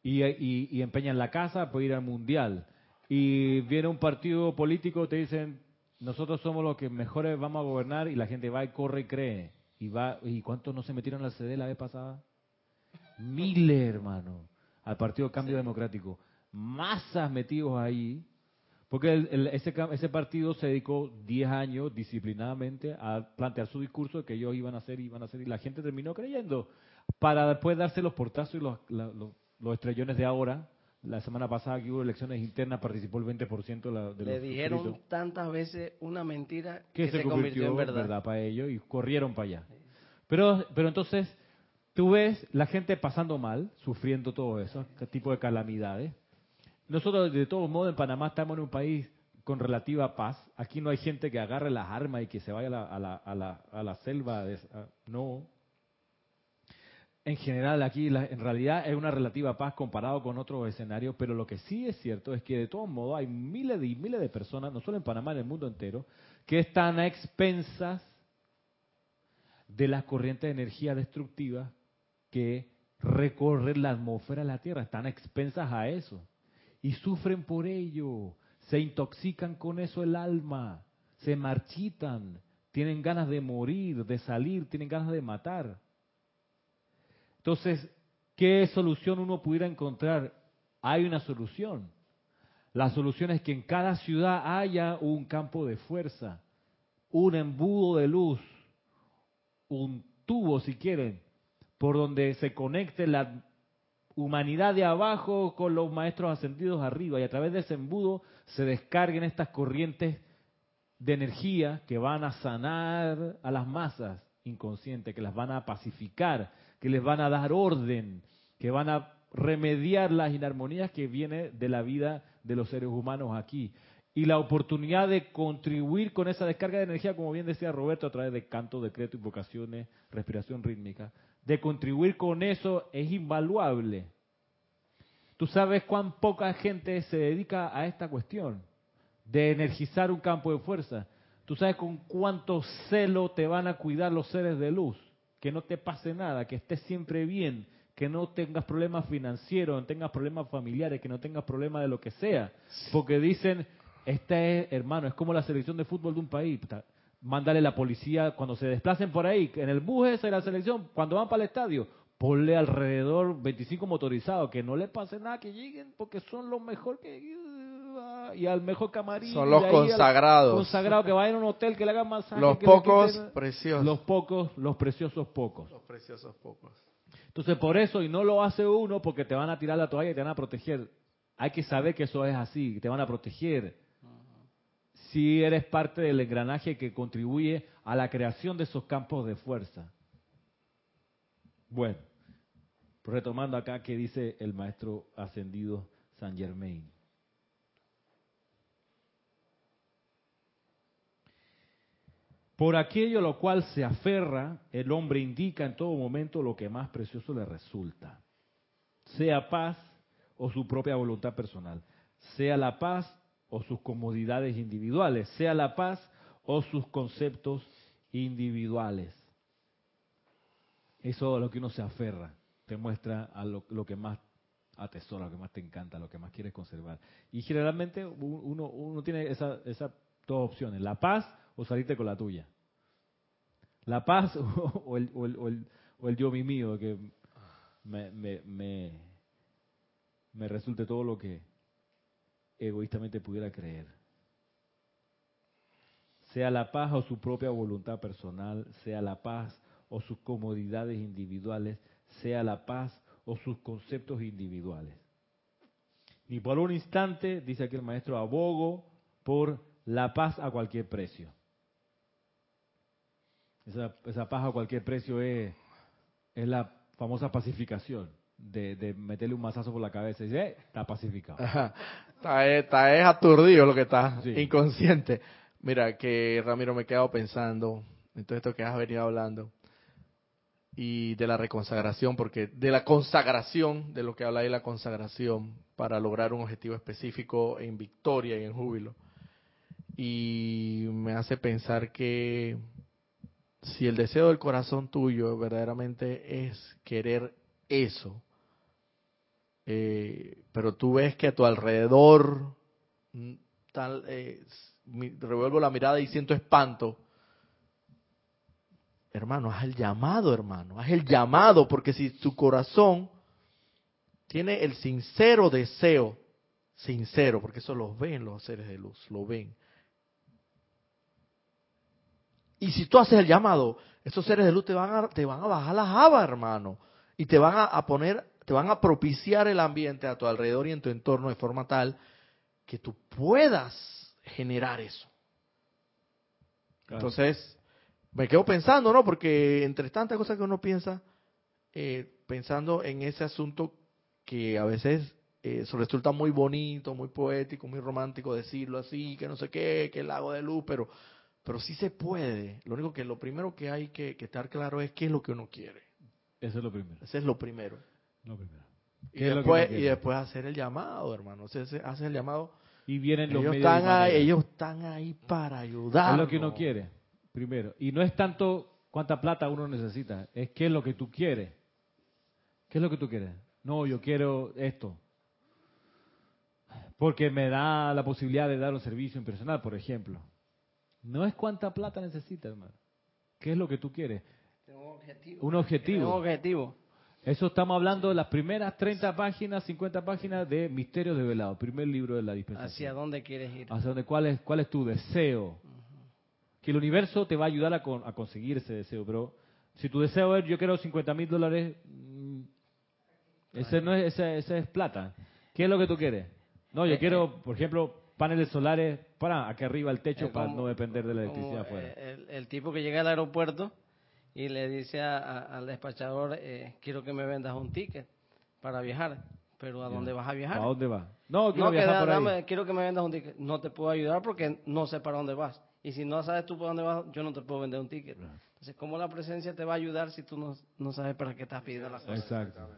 Y, y- y empeñan la casa para ir al mundial. Y viene un partido político, te dicen, nosotros somos los que mejores vamos a gobernar, y la gente va y corre y cree. Y va ¿Y cuántos no se metieron al CD la vez pasada? Miles, hermano, al Partido Cambio Democrático. Masas metidos ahí. Porque el- el- ese, ese partido se dedicó 10 años disciplinadamente a plantear su discurso de que ellos iban a hacer, iban a hacer, y la gente terminó creyendo. Para después darse los portazos y los, la- los, los estrellones de ahora. La semana pasada que hubo elecciones internas participó el 20% de, la, de Le los dijeron suscritos, tantas veces una mentira que, se, convirtió en verdad. para ellos y corrieron para allá. Pero, pero entonces, tú ves la gente pasando mal, sufriendo todo eso, este tipo de calamidades. Nosotros, de todos modos, en Panamá estamos en un país con relativa paz. Aquí no hay gente que agarre las armas y que se vaya a la, a la, a la, a la selva. de- no. En general, aquí en realidad es una relativa paz comparado con otros escenarios, pero lo que sí es cierto es que de todos modos hay miles y miles de personas, no solo en Panamá, en el mundo entero, que están a expensas de las corrientes de energía destructivas que recorren la atmósfera de la Tierra, están a expensas a eso y sufren por ello, se intoxican con eso el alma, se marchitan, tienen ganas de morir, de salir, tienen ganas de matar. Entonces, ¿qué solución uno pudiera encontrar? Hay una solución. La solución es que en cada ciudad haya un campo de fuerza, un embudo de luz, un tubo, si quieren, por donde se conecte la humanidad de abajo con los maestros ascendidos arriba y a través de ese embudo se descarguen estas corrientes de energía que van a sanar a las masas inconscientes, que las van a pacificar, que les van a dar orden, que van a remediar las inarmonías que viene de la vida de los seres humanos aquí. Y la oportunidad de contribuir con esa descarga de energía, como bien decía Roberto, a través de canto, decreto, invocaciones, respiración rítmica, de contribuir con eso es invaluable. Tú sabes cuán poca gente se dedica a esta cuestión de energizar un campo de fuerza. Tú sabes con cuánto celo te van a cuidar los seres de luz. Que no te pase nada, que estés siempre bien, que no tengas problemas financieros, no tengas problemas familiares, que no tengas problemas de lo que sea. Porque dicen, este es, hermano, es como la selección de fútbol de un país. Mándale la policía cuando se desplacen por ahí, en el bus ese de la selección, cuando van para el estadio, ponle alrededor 25 motorizados, que no les pase nada, que lleguen, porque son los mejor que... y al mejor camarín. Son los consagrados. Consagrado que vayan a un hotel, que le hagan masaje. Los pocos quiten- preciosos. Los pocos, los preciosos pocos. Los preciosos pocos. Entonces, por eso, y no lo hace uno porque te van a tirar la toalla y te van a proteger. Hay que saber que eso es así, te van a proteger. Si eres parte del engranaje que contribuye a la creación de esos campos de fuerza. Bueno, retomando acá que dice el maestro ascendido San Germain. Por aquello a lo cual se aferra, el hombre indica en todo momento lo que más precioso le resulta, sea paz o su propia voluntad personal, sea la paz o sus comodidades individuales, sea la paz o sus conceptos individuales. Eso a lo que uno se aferra, te muestra a lo, que más atesora, lo que más te encanta, lo que más quieres conservar. Y generalmente uno, tiene esas esa dos opciones, la paz o salirte con la tuya. La paz o, el, o, yo mi mío, que me, me, me, me resulte todo lo que egoístamente pudiera creer. Sea la paz o su propia voluntad personal, sea la paz o sus comodidades individuales, sea la paz o sus conceptos individuales. Ni por un instante, dice aquí el maestro, abogo por la paz a cualquier precio. Esa, esa paz a cualquier precio es, es la famosa pacificación, de, de meterle un mazazo por la cabeza y decir, eh, está pacificado. Ajá. Está, es- está es aturdido lo que está, Sí. inconsciente. Mira, que Ramiro me he quedado pensando en todo esto que has venido hablando y de la reconsagración, porque de la consagración, de lo que habla ahí la consagración, para lograr un objetivo específico en victoria y en júbilo. Y me hace pensar que si el deseo del corazón tuyo verdaderamente es querer eso, eh, pero tú ves que a tu alrededor mm, eh, revuelvo la mirada y siento espanto. Hermano, haz el llamado, hermano, haz el llamado, porque si tu corazón tiene el sincero deseo, sincero, porque eso lo ven los seres de luz, lo ven. Y si tú haces el llamado, esos seres de luz te van a, te van a bajar la java, hermano, y te van a, a poner, te van a propiciar el ambiente a tu alrededor y en tu entorno de forma tal que tú puedas generar eso. Claro. Entonces, me quedo pensando, ¿no? Porque entre tantas cosas que uno piensa, eh, pensando en ese asunto que a veces eh, eso resulta muy bonito, muy poético, muy romántico decirlo así, que no sé qué, que el lago de luz, pero, pero sí se puede. Lo único que lo primero que hay que, que estar claro es qué es lo que uno quiere. Eso es lo primero. Ese es lo primero. Lo primero. Y ¿Qué es lo que después, quiere? y después hacer el llamado, hermano. Se- hace el llamado. Y vienen los Ellos medios están, ahí, ellos están ahí para ayudar. Es lo que uno quiere, primero. Y no es tanto cuánta plata uno necesita, es qué es lo que tú quieres. ¿Qué es lo que tú quieres? No, yo quiero esto. Porque me da la posibilidad de dar un servicio impersonal, por ejemplo. No es cuánta plata necesitas, hermano. ¿Qué es lo que tú quieres? Tengo un objetivo. Un objetivo. Tengo un objetivo. Eso estamos hablando de las primeras 30 páginas, 50 páginas de Misterios de Velado, primer libro de la dispensación. ¿Hacia dónde quieres ir? hacia dónde, cuál es, cuál es tu deseo. Que el universo te va a ayudar a, con- a conseguir ese deseo, pero si tu deseo es yo quiero 50 mil dólares, mm, ese no es, ese, ese es plata. ¿Qué es lo que tú quieres? No, yo Eh, quiero, por ejemplo, paneles solares para aquí arriba el techo para como- no depender de la electricidad afuera. eh, El, el tipo que llega al aeropuerto y le dice a- a- al despachador, eh, quiero que me vendas un ticket para viajar. Pero ¿a dónde vas a viajar? ¿A dónde va? No, quiero No, que viajar da- por ahí. quiero que me vendas un ticket. No te puedo ayudar porque no sé para dónde vas. Y si no sabes tú para dónde vas, yo no te puedo vender un ticket. Entonces, ¿cómo la presencia te va a ayudar si tú no, no sabes para qué estás pidiendo las cosas? Exacto.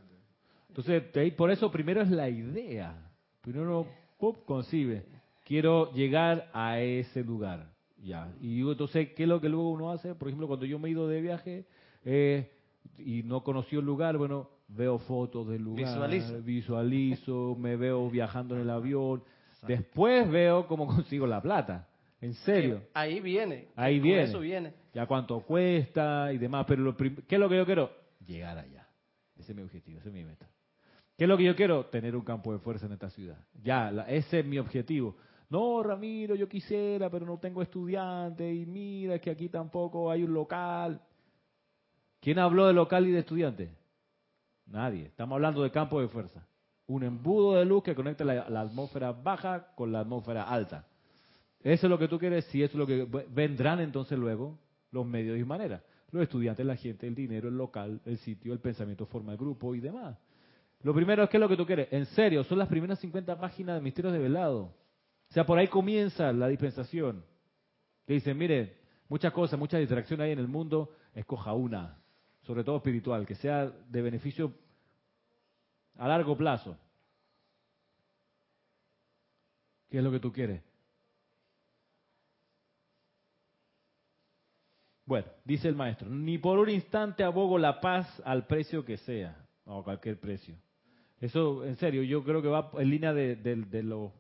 Entonces, por eso primero es la idea. Primero, ¡pum! concibe. Quiero llegar a ese lugar. Ya. Y digo, entonces, ¿qué es lo que luego uno hace? Por ejemplo, cuando yo me he ido de viaje eh, y no conocí el lugar, bueno, veo fotos del lugar, Visualizo. visualizo, me veo viajando en el avión. Después veo cómo consigo la plata. En serio. Ahí viene. Ahí con viene. Eso viene. Ya cuánto cuesta y demás. Pero lo ¿qué es lo que yo quiero? Llegar allá. Ese es mi objetivo, ese es mi meta. ¿Qué es lo que yo quiero? Tener un campo de fuerza en esta ciudad. Ya, la- ese es mi objetivo. No, Ramiro, yo quisiera, pero no tengo estudiantes y mira que aquí tampoco hay un local. ¿Quién habló de local y de estudiantes? Nadie. Estamos hablando de campo de fuerza. Un embudo de luz que conecta la, la atmósfera baja con la atmósfera alta. Eso es lo que tú quieres, si eso es lo que vendrán entonces luego los medios y maneras. Los estudiantes, la gente, el dinero, el local, el sitio, el pensamiento, forma de grupo y demás. Lo primero es que es lo que tú quieres. En serio, son las primeras 50 páginas de Misterios de Velado. O sea, por ahí comienza la dispensación. Que dicen, mire, muchas cosas, muchas distracciones hay en el mundo, escoja una, sobre todo espiritual, que sea de beneficio a largo plazo. ¿Qué es lo que tú quieres? Bueno, dice el maestro, ni por un instante abogo la paz al precio que sea, o a cualquier precio. Eso, en serio, yo creo que va en línea de, de, lo,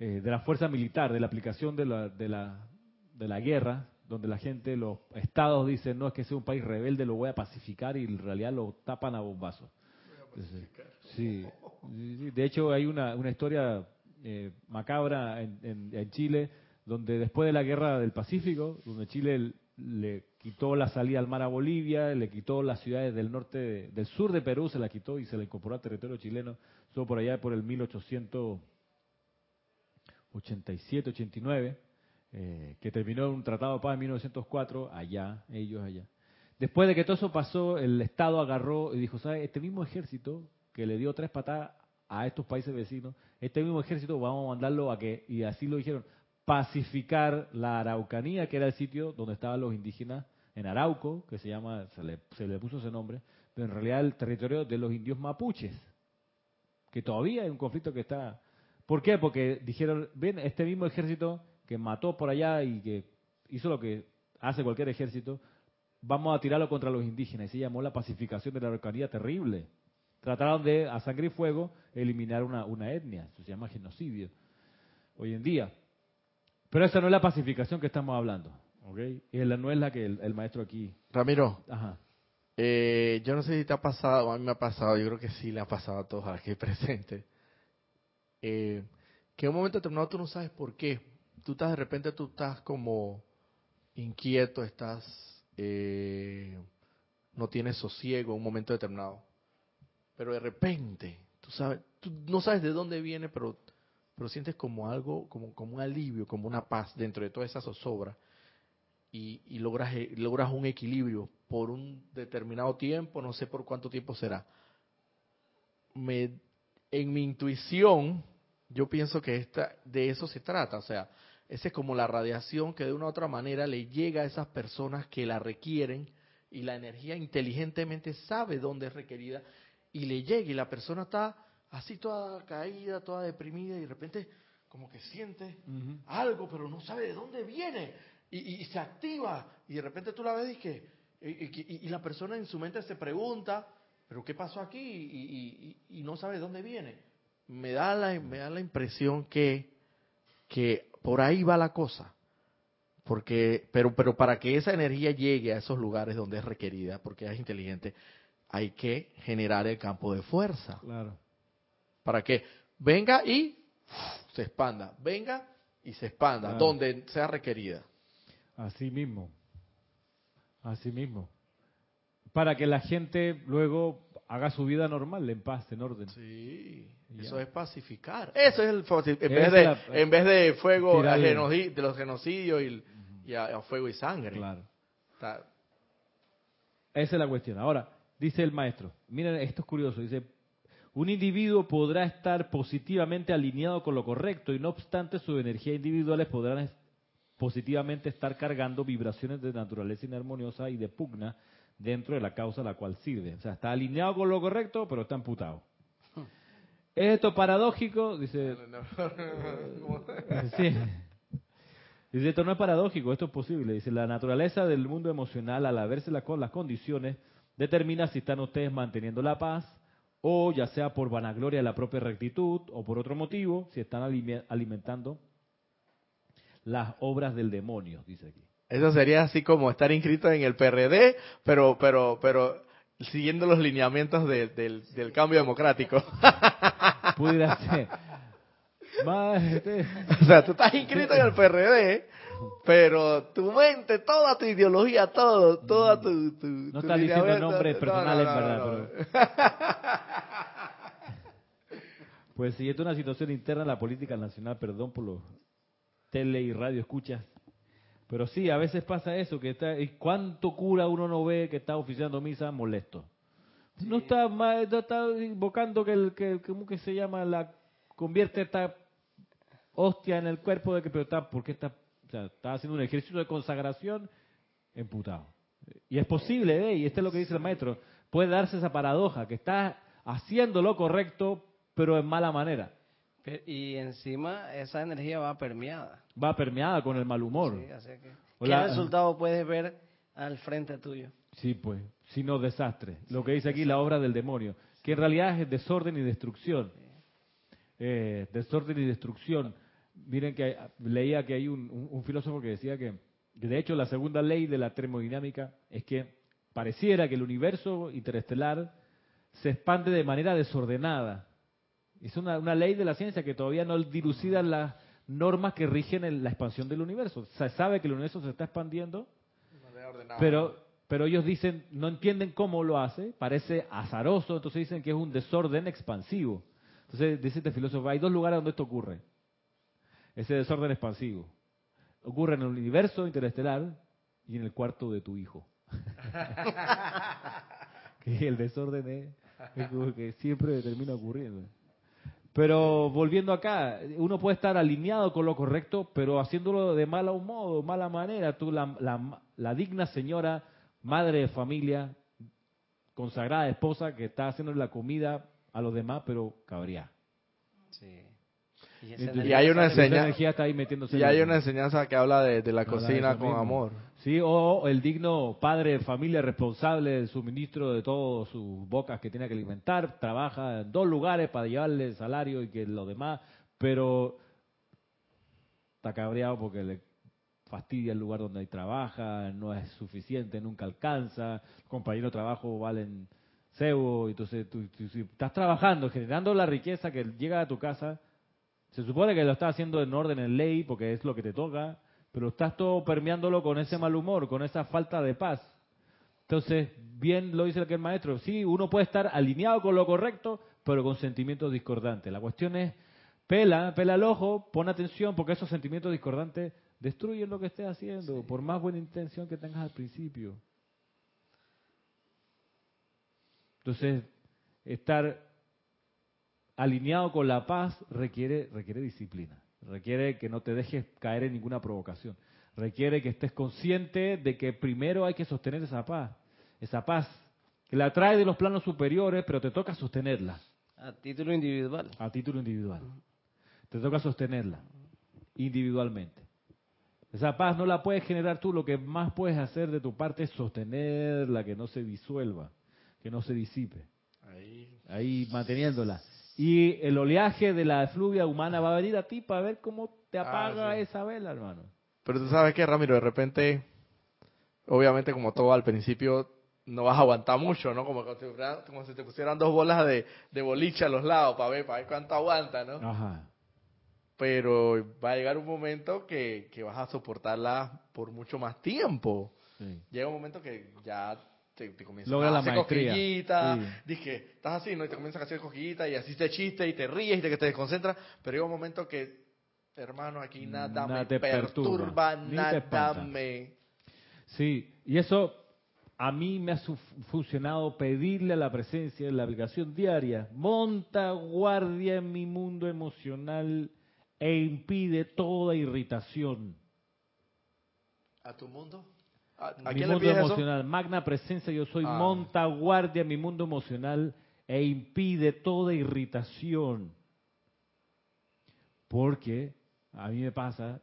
eh, de la fuerza militar, de la aplicación de la, de, la, de la guerra, donde la gente, los estados dicen, no es que sea un país rebelde, lo voy a pacificar y en realidad lo tapan a bombazos. Sí, de hecho hay una, una historia eh, macabra en, en, en Chile, donde después de la guerra del Pacífico, donde Chile le quitó la salida al mar a Bolivia, le quitó las ciudades del norte, del sur de Perú, se la quitó y se la incorporó al territorio chileno, solo por allá por el 1887, 89, eh, que terminó en un tratado de paz en 1904, allá, ellos allá. Después de que todo eso pasó, el Estado agarró y dijo, ¿sabes? Este mismo ejército que le dio tres patadas a estos países vecinos, este mismo ejército vamos a mandarlo a que, y así lo dijeron, pacificar la Araucanía, que era el sitio donde estaban los indígenas en Arauco, que se llama, se le, se le puso ese nombre, pero en realidad el territorio de los indios mapuches, que todavía hay un conflicto que está... ¿Por qué? Porque dijeron, ven, este mismo ejército que mató por allá y que hizo lo que hace cualquier ejército, vamos a tirarlo contra los indígenas. Y se llamó la pacificación de la Araucanía terrible. Trataron de, a sangre y fuego, eliminar una, una etnia. Eso se llama genocidio. Hoy en día. Pero esa no es la pacificación que estamos hablando, ¿ok? Y no es la que el, maestro aquí... Ramiro, Ajá. Eh, yo no sé si te ha pasado, a mí me ha pasado, yo creo que sí le ha pasado a todos aquí presentes, eh, que en un momento determinado tú no sabes por qué. Tú estás de repente, tú estás como inquieto, estás, eh, no tienes sosiego en un momento determinado. Pero de repente, tú sabes, tú no sabes de dónde viene, pero pero sientes como algo, como, como un alivio, como una paz dentro de toda esa zozobra y, y logras, eh, logras un equilibrio por un determinado tiempo, no sé por cuánto tiempo será. Me, en mi intuición, yo pienso que esta, de eso se trata, o sea, esa es como la radiación que de una u otra manera le llega a esas personas que la requieren y la energía inteligentemente sabe dónde es requerida y le llega y la persona está así toda caída, toda deprimida y de repente como que siente algo, pero no sabe de dónde viene y, se activa y de repente tú la ves y que y, la persona en su mente se pregunta, pero ¿qué pasó aquí? Y, no sabe de dónde viene. Me da la, me da la impresión que, que por ahí va la cosa. Porque, pero, pero para que esa energía llegue a esos lugares donde es requerida, porque es inteligente, hay que generar el campo de fuerza. Claro para que venga y se expanda, venga y se expanda, donde sea requerida. Así mismo, así mismo. Para que la gente luego haga su vida normal, en paz, en orden. Sí, eso es pacificar. Eso es el en vez de en vez de fuego de los genocidios y, a, fuego y sangre. Claro. Esa es la cuestión. Ahora, dice el maestro, miren, esto es curioso, dice, un individuo podrá estar positivamente alineado con lo correcto y no obstante sus energías individuales podrán positivamente estar cargando vibraciones de naturaleza inarmoniosa y de pugna dentro de la causa a la cual sirve. O sea, está alineado con lo correcto, pero está amputado. ¿Es esto paradójico? Dice. sí. Dice, esto no es paradójico, esto es posible. Dice, la naturaleza del mundo emocional, al haberse las condiciones, determina si están ustedes manteniendo la paz, o ya sea por vanagloria de la propia rectitud o por otro motivo, si están alimentando las obras del demonio, dice aquí. Eso sería así como estar inscrito en el PRD, pero pero pero siguiendo los lineamientos del, del cambio democrático. Pudiera ser. Más, este, O sea, tú estás inscrito en el PRD, pero tu mente, toda tu ideología, todo, toda tu... tu No tu está diciendo nombres no, personales, no, no, verdad, no. pues si es una situación interna en la política nacional, perdón por los tele y radio escuchas. Pero sí, a veces pasa eso, que está, ¿y cuánto cura uno no ve que está oficiando misa molesto? No está, no está invocando que el, que, ¿cómo que se llama? La, convierte esta hostia en el cuerpo de que, pero está, porque está, o sea, está haciendo un ejercicio de consagración emputado. Y es posible, ¿ve? y este es lo que dice el maestro, puede darse esa paradoja, que está haciendo lo correcto, pero en mala manera. Y encima esa energía va permeada. Va permeada con el mal humor. Sí, así que, ¿Qué resultado puedes ver al frente tuyo? Sí, pues, sino desastre. Lo que dice aquí la obra del demonio, que en realidad es desorden y destrucción. Eh, desorden y destrucción. Miren que leía que hay un, un- un filósofo que decía que, que de hecho la segunda ley de la termodinámica es que pareciera que el universo interestelar se expande de manera desordenada. Es una, una ley de la ciencia que todavía no dilucida las normas que rigen el- la expansión del universo. Se sabe que el universo se está expandiendo, pero, pero ellos dicen, no entienden cómo lo hace, parece azaroso, entonces dicen que es un desorden expansivo. Entonces dice este filósofo, hay dos lugares donde esto ocurre. Ese desorden expansivo. Ocurre en el universo interestelar y en el cuarto de tu hijo. que el desorden es, es que siempre termina ocurriendo. Pero volviendo acá, uno puede estar alineado con lo correcto, pero haciéndolo de mala modo, mala manera. Tú, la, la, la digna señora, madre de familia, consagrada esposa, que está haciendo la comida a los demás, pero cabría. Sí. Y, hay una esa enseña- energía está ahí metiéndose. Y en hay el- una enseñanza que habla de, de la Habla cocina con mismo. amor. Sí, o el digno padre de familia responsable del suministro de todas sus bocas que tiene que alimentar, trabaja en dos lugares para llevarle el salario y que lo demás, pero está cabreado porque le fastidia el lugar donde trabaja, no es suficiente, nunca alcanza, los compañeros de trabajo valen cebo, entonces tú, tú- si estás trabajando, generando la riqueza que llega a tu casa, se supone que lo estás haciendo en orden, en ley, porque es lo que te toca, pero estás todo permeándolo con ese mal humor, con esa falta de paz. Entonces, bien lo dice aquel maestro, sí, uno puede estar alineado con lo correcto, pero con sentimientos discordantes. La cuestión es, pela, pela el ojo, pon atención, porque esos sentimientos discordantes destruyen lo que estés haciendo, por más buena intención que tengas al principio. Entonces, estar alineado con la paz requiere, requiere disciplina, requiere que no te dejes caer en ninguna provocación, requiere que estés consciente de que primero hay que sostener esa paz, esa paz que la trae de los planos superiores, pero te toca sostenerla A título individual. a título individual. Te toca sostenerla individualmente. Esa paz no la puedes generar tú, lo que más puedes hacer de tu parte es sostenerla, que no se disuelva, que no se disipe ahí manteniéndola. Y el oleaje de la efluvia humana va a venir a ti para ver cómo te Ah, apaga sí. esa vela, hermano. Pero tú sabes que, Ramiro, de repente, obviamente como todo al principio, no vas a aguantar mucho, ¿no? Como, que como si te pusieran dos bolas de, de boliche a los lados para ver, para ver cuánto aguanta, ¿no? Ajá. Pero va a llegar un momento que, que vas a soportarla por mucho más tiempo. Sí. Llega un momento que ya te, te Logra a la hacer maestría. cosquillitas, Sí. dije, estás así, ¿no? Y te comienzas a hacer cosquillitas y así te chiste y te ríes y te, que te desconcentras, pero llega un momento que, hermano, aquí nada, Nada me te perturba, nada me... Sí, y eso a mí me ha funcionado pedirle a la presencia en la aplicación diaria, monta guardia en mi mundo emocional e impide toda irritación. ¿A tu mundo? ¿A, a mi quién le mundo eso? emocional, magna presencia, yo soy Ah. monta guardia mi mundo emocional e impide toda irritación. Porque a mí me pasa,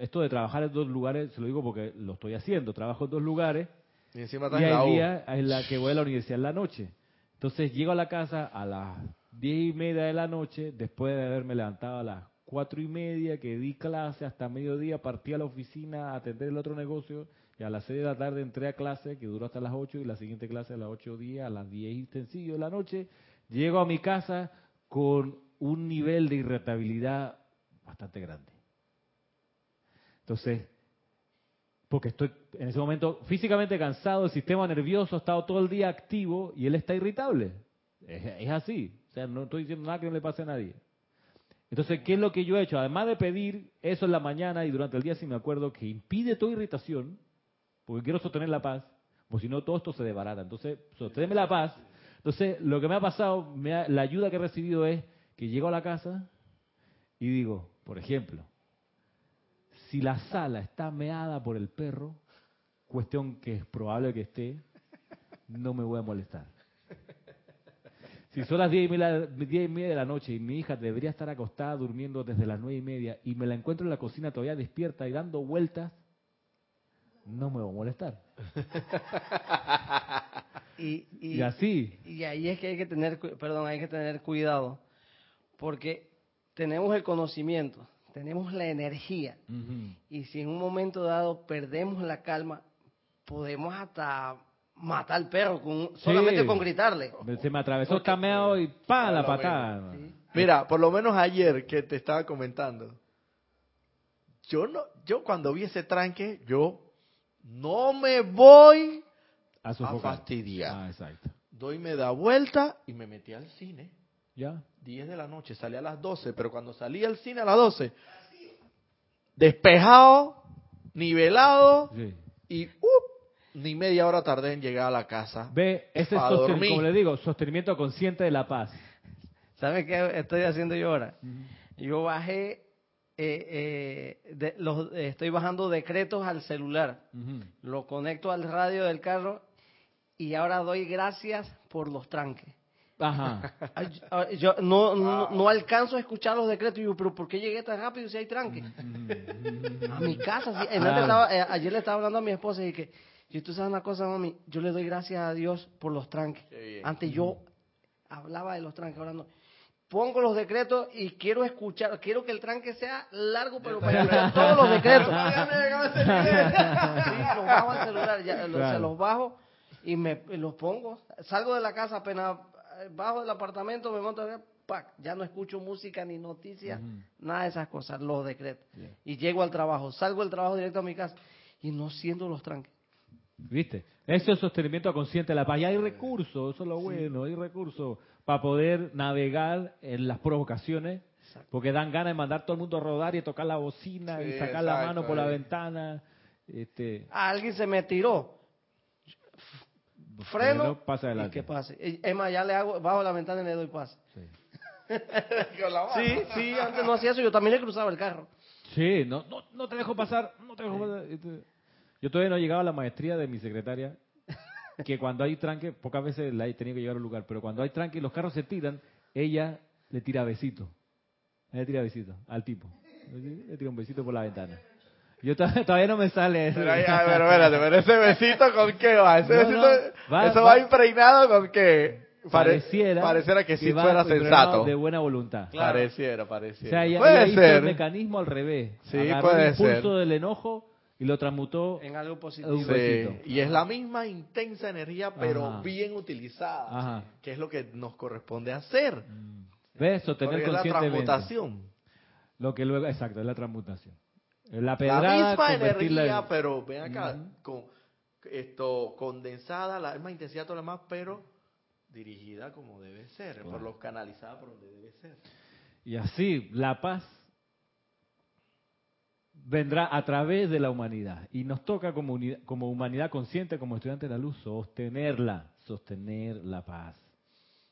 esto de trabajar en dos lugares, se lo digo porque lo estoy haciendo, trabajo en dos lugares Y encima y estás en la hay días en la que voy a la universidad en la noche. Entonces llego a la casa a las diez y media de la noche, después de haberme levantado a las cuatro y media, que di clase hasta mediodía, partí a la oficina a atender el otro negocio, y a las seis de la tarde entré a clase, que duró hasta las ocho, y la siguiente clase a las ocho días, a las diez y sencillo de la noche. Llego a mi casa con un nivel de irritabilidad bastante grande. Entonces, porque estoy en ese momento físicamente cansado, el sistema nervioso ha estado todo el día activo y él está irritable. Es, es así. O sea, no estoy diciendo nada que no le pase a nadie. Entonces, ¿qué es lo que yo he hecho? Además de pedir eso en la mañana y durante el día, si me acuerdo, que impide toda irritación, porque quiero sostener la paz, porque si no todo esto se desbarata. Entonces, sosténme la paz. Entonces, lo que me ha pasado, me ha- la ayuda que he recibido es que llego a la casa y digo, por ejemplo, si la sala está meada por el perro, cuestión que es probable que esté, no me voy a molestar. Si son las diez y, media, diez y media de la noche y mi hija debería estar acostada durmiendo desde las nueve y media y me la encuentro en la cocina todavía despierta y dando vueltas, no me voy a molestar. Y, y, Y así, y ahí es que hay que tener, perdón, hay que tener cuidado, porque tenemos el conocimiento, tenemos la energía, y si en un momento dado perdemos la calma, podemos hasta matar al perro con, solamente con gritarle. se me atravesó el cameo y ¡pa! la patada. Mira, por lo menos ayer que te estaba comentando, yo no, yo cuando vi ese tranque, yo no me voy A fastidiar. Ah, exacto. Doy me da vuelta y me metí al cine. ¿Ya? 10 de la noche, salí a las 12, pero cuando salí al cine a las 12, despejado, nivelado Sí. y ¡up! Ni media hora tardé en llegar a la casa. Ve, ese es, dormir. como le digo, sostenimiento consciente de la paz. ¿Sabes qué estoy haciendo yo ahora? Yo bajé, eh, eh, de- los, eh, estoy bajando decretos al celular, lo conecto al radio del carro y ahora doy gracias por los tranques. Ajá. Ah, Yo no, no, no alcanzo a escuchar los decretos. Y yo, pero ¿por qué llegué tan rápido si hay tranque? A mi casa. sí. Claro. estaba- eh, ayer le estaba hablando a mi esposa y que, y tú sabes una cosa, mami, yo le doy gracias a Dios por los tranques. Antes yo hablaba de los tranques, ahora no. Pongo los decretos y quiero escuchar, quiero que el tranque sea largo, pero para escuchar todos los decretos. Sí, los bajo al celular, ya, los- Claro. se los bajo y me y los pongo. Salgo de la casa apenas eh, bajo del apartamento, me monto acá, pac, ya no escucho música ni noticias, nada de esas cosas, los decretos. Yeah. Y llego al trabajo, salgo del trabajo directo a mi casa y no siento los tranques. ¿Viste? Eso es sostenimiento consciente de la paz. Y hay recursos, eso es lo bueno, hay recursos para poder navegar en las provocaciones, Exacto. porque dan ganas de mandar todo el mundo a rodar y tocar la bocina Sí, y sacar la mano por la eh. ventana. Este, Alguien se me tiró. Freno Freno, pasa y adelante. que pase. Y, Es más, ya le hago, bajo la ventana y le doy pase. sí. Sí, sí, antes no hacía eso, yo también le cruzaba el carro. Sí, no, no, no te dejo pasar, no te dejo pasar. Yo todavía no he llegado a la maestría de mi secretaria, que cuando hay tranque, pocas veces la he tenido que llevar al lugar, pero cuando hay tranque y los carros se tiran, ella le tira besito. Le tira besito al tipo. Le tira un besito por la ventana. Yo to- todavía no me sale eso. Pero, a ver, espérate, pero ese besito con qué va? Ese No, besito, no, va- eso va- va, impregnado con qué? Pare- pareciera, pareciera que si va fuera sensato. De buena voluntad. Claro. Pareciera, O pareciera. sea, ella, puede ella hizo ser. el mecanismo al revés. Sí, Agarró puede el impulso ser. del enojo y lo transmutó En algo positivo. Sí, y es la misma intensa energía, pero Ajá. bien utilizada, Ajá. que es lo que nos corresponde hacer. Mm. ¿Ves? Sostener es la conscientemente. transmutación. Lo que luego, exacto, es la transmutación. La misma energía, en- pero ven acá, con esto condensada, la misma intensidad, todo lo demás, pero dirigida como debe ser, por los canalizada por donde debe ser. Y así, la paz vendrá a través de la humanidad. Y nos toca como, como humanidad consciente, como estudiantes de la luz, sostenerla, sostener la paz.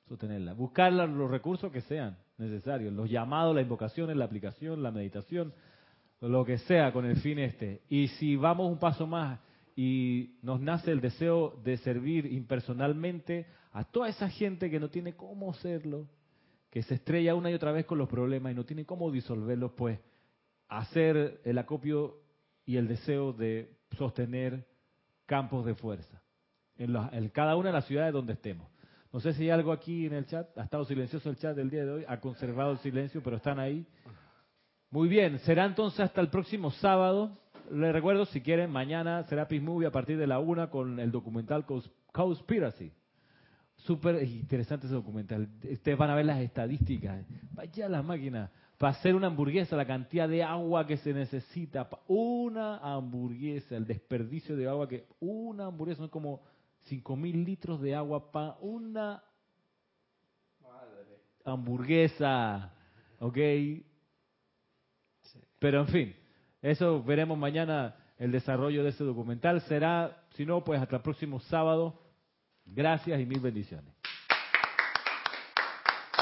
Sostenerla. Buscar los recursos que sean necesarios, los llamados, las invocaciones, la aplicación, la meditación, lo que sea con el fin este. Y si vamos un paso más y nos nace el deseo de servir impersonalmente a toda esa gente que no tiene cómo hacerlo, que se estrella una y otra vez con los problemas y no tiene cómo disolverlos, pues hacer el acopio y el deseo de sostener campos de fuerza en, en cada una de las ciudades donde estemos. No sé si hay algo aquí en el chat, ha estado silencioso el chat del día de hoy, ha conservado el silencio, pero están ahí. Muy bien, será entonces hasta el próximo sábado. Les recuerdo, si quieren, mañana será Peace Movie a partir de la una con el documental Cons- Conspiracy. Súper interesante ese documental. Ustedes van a ver las estadísticas. Vaya la máquina. Para hacer una hamburguesa, la cantidad de agua que se necesita. Una hamburguesa, el desperdicio de agua que... Una hamburguesa son como 5.000 litros de agua para una hamburguesa. ¿Ok? Pero en fin, eso veremos mañana el desarrollo de ese documental. Será, si no, pues hasta el próximo sábado. Gracias y mil bendiciones.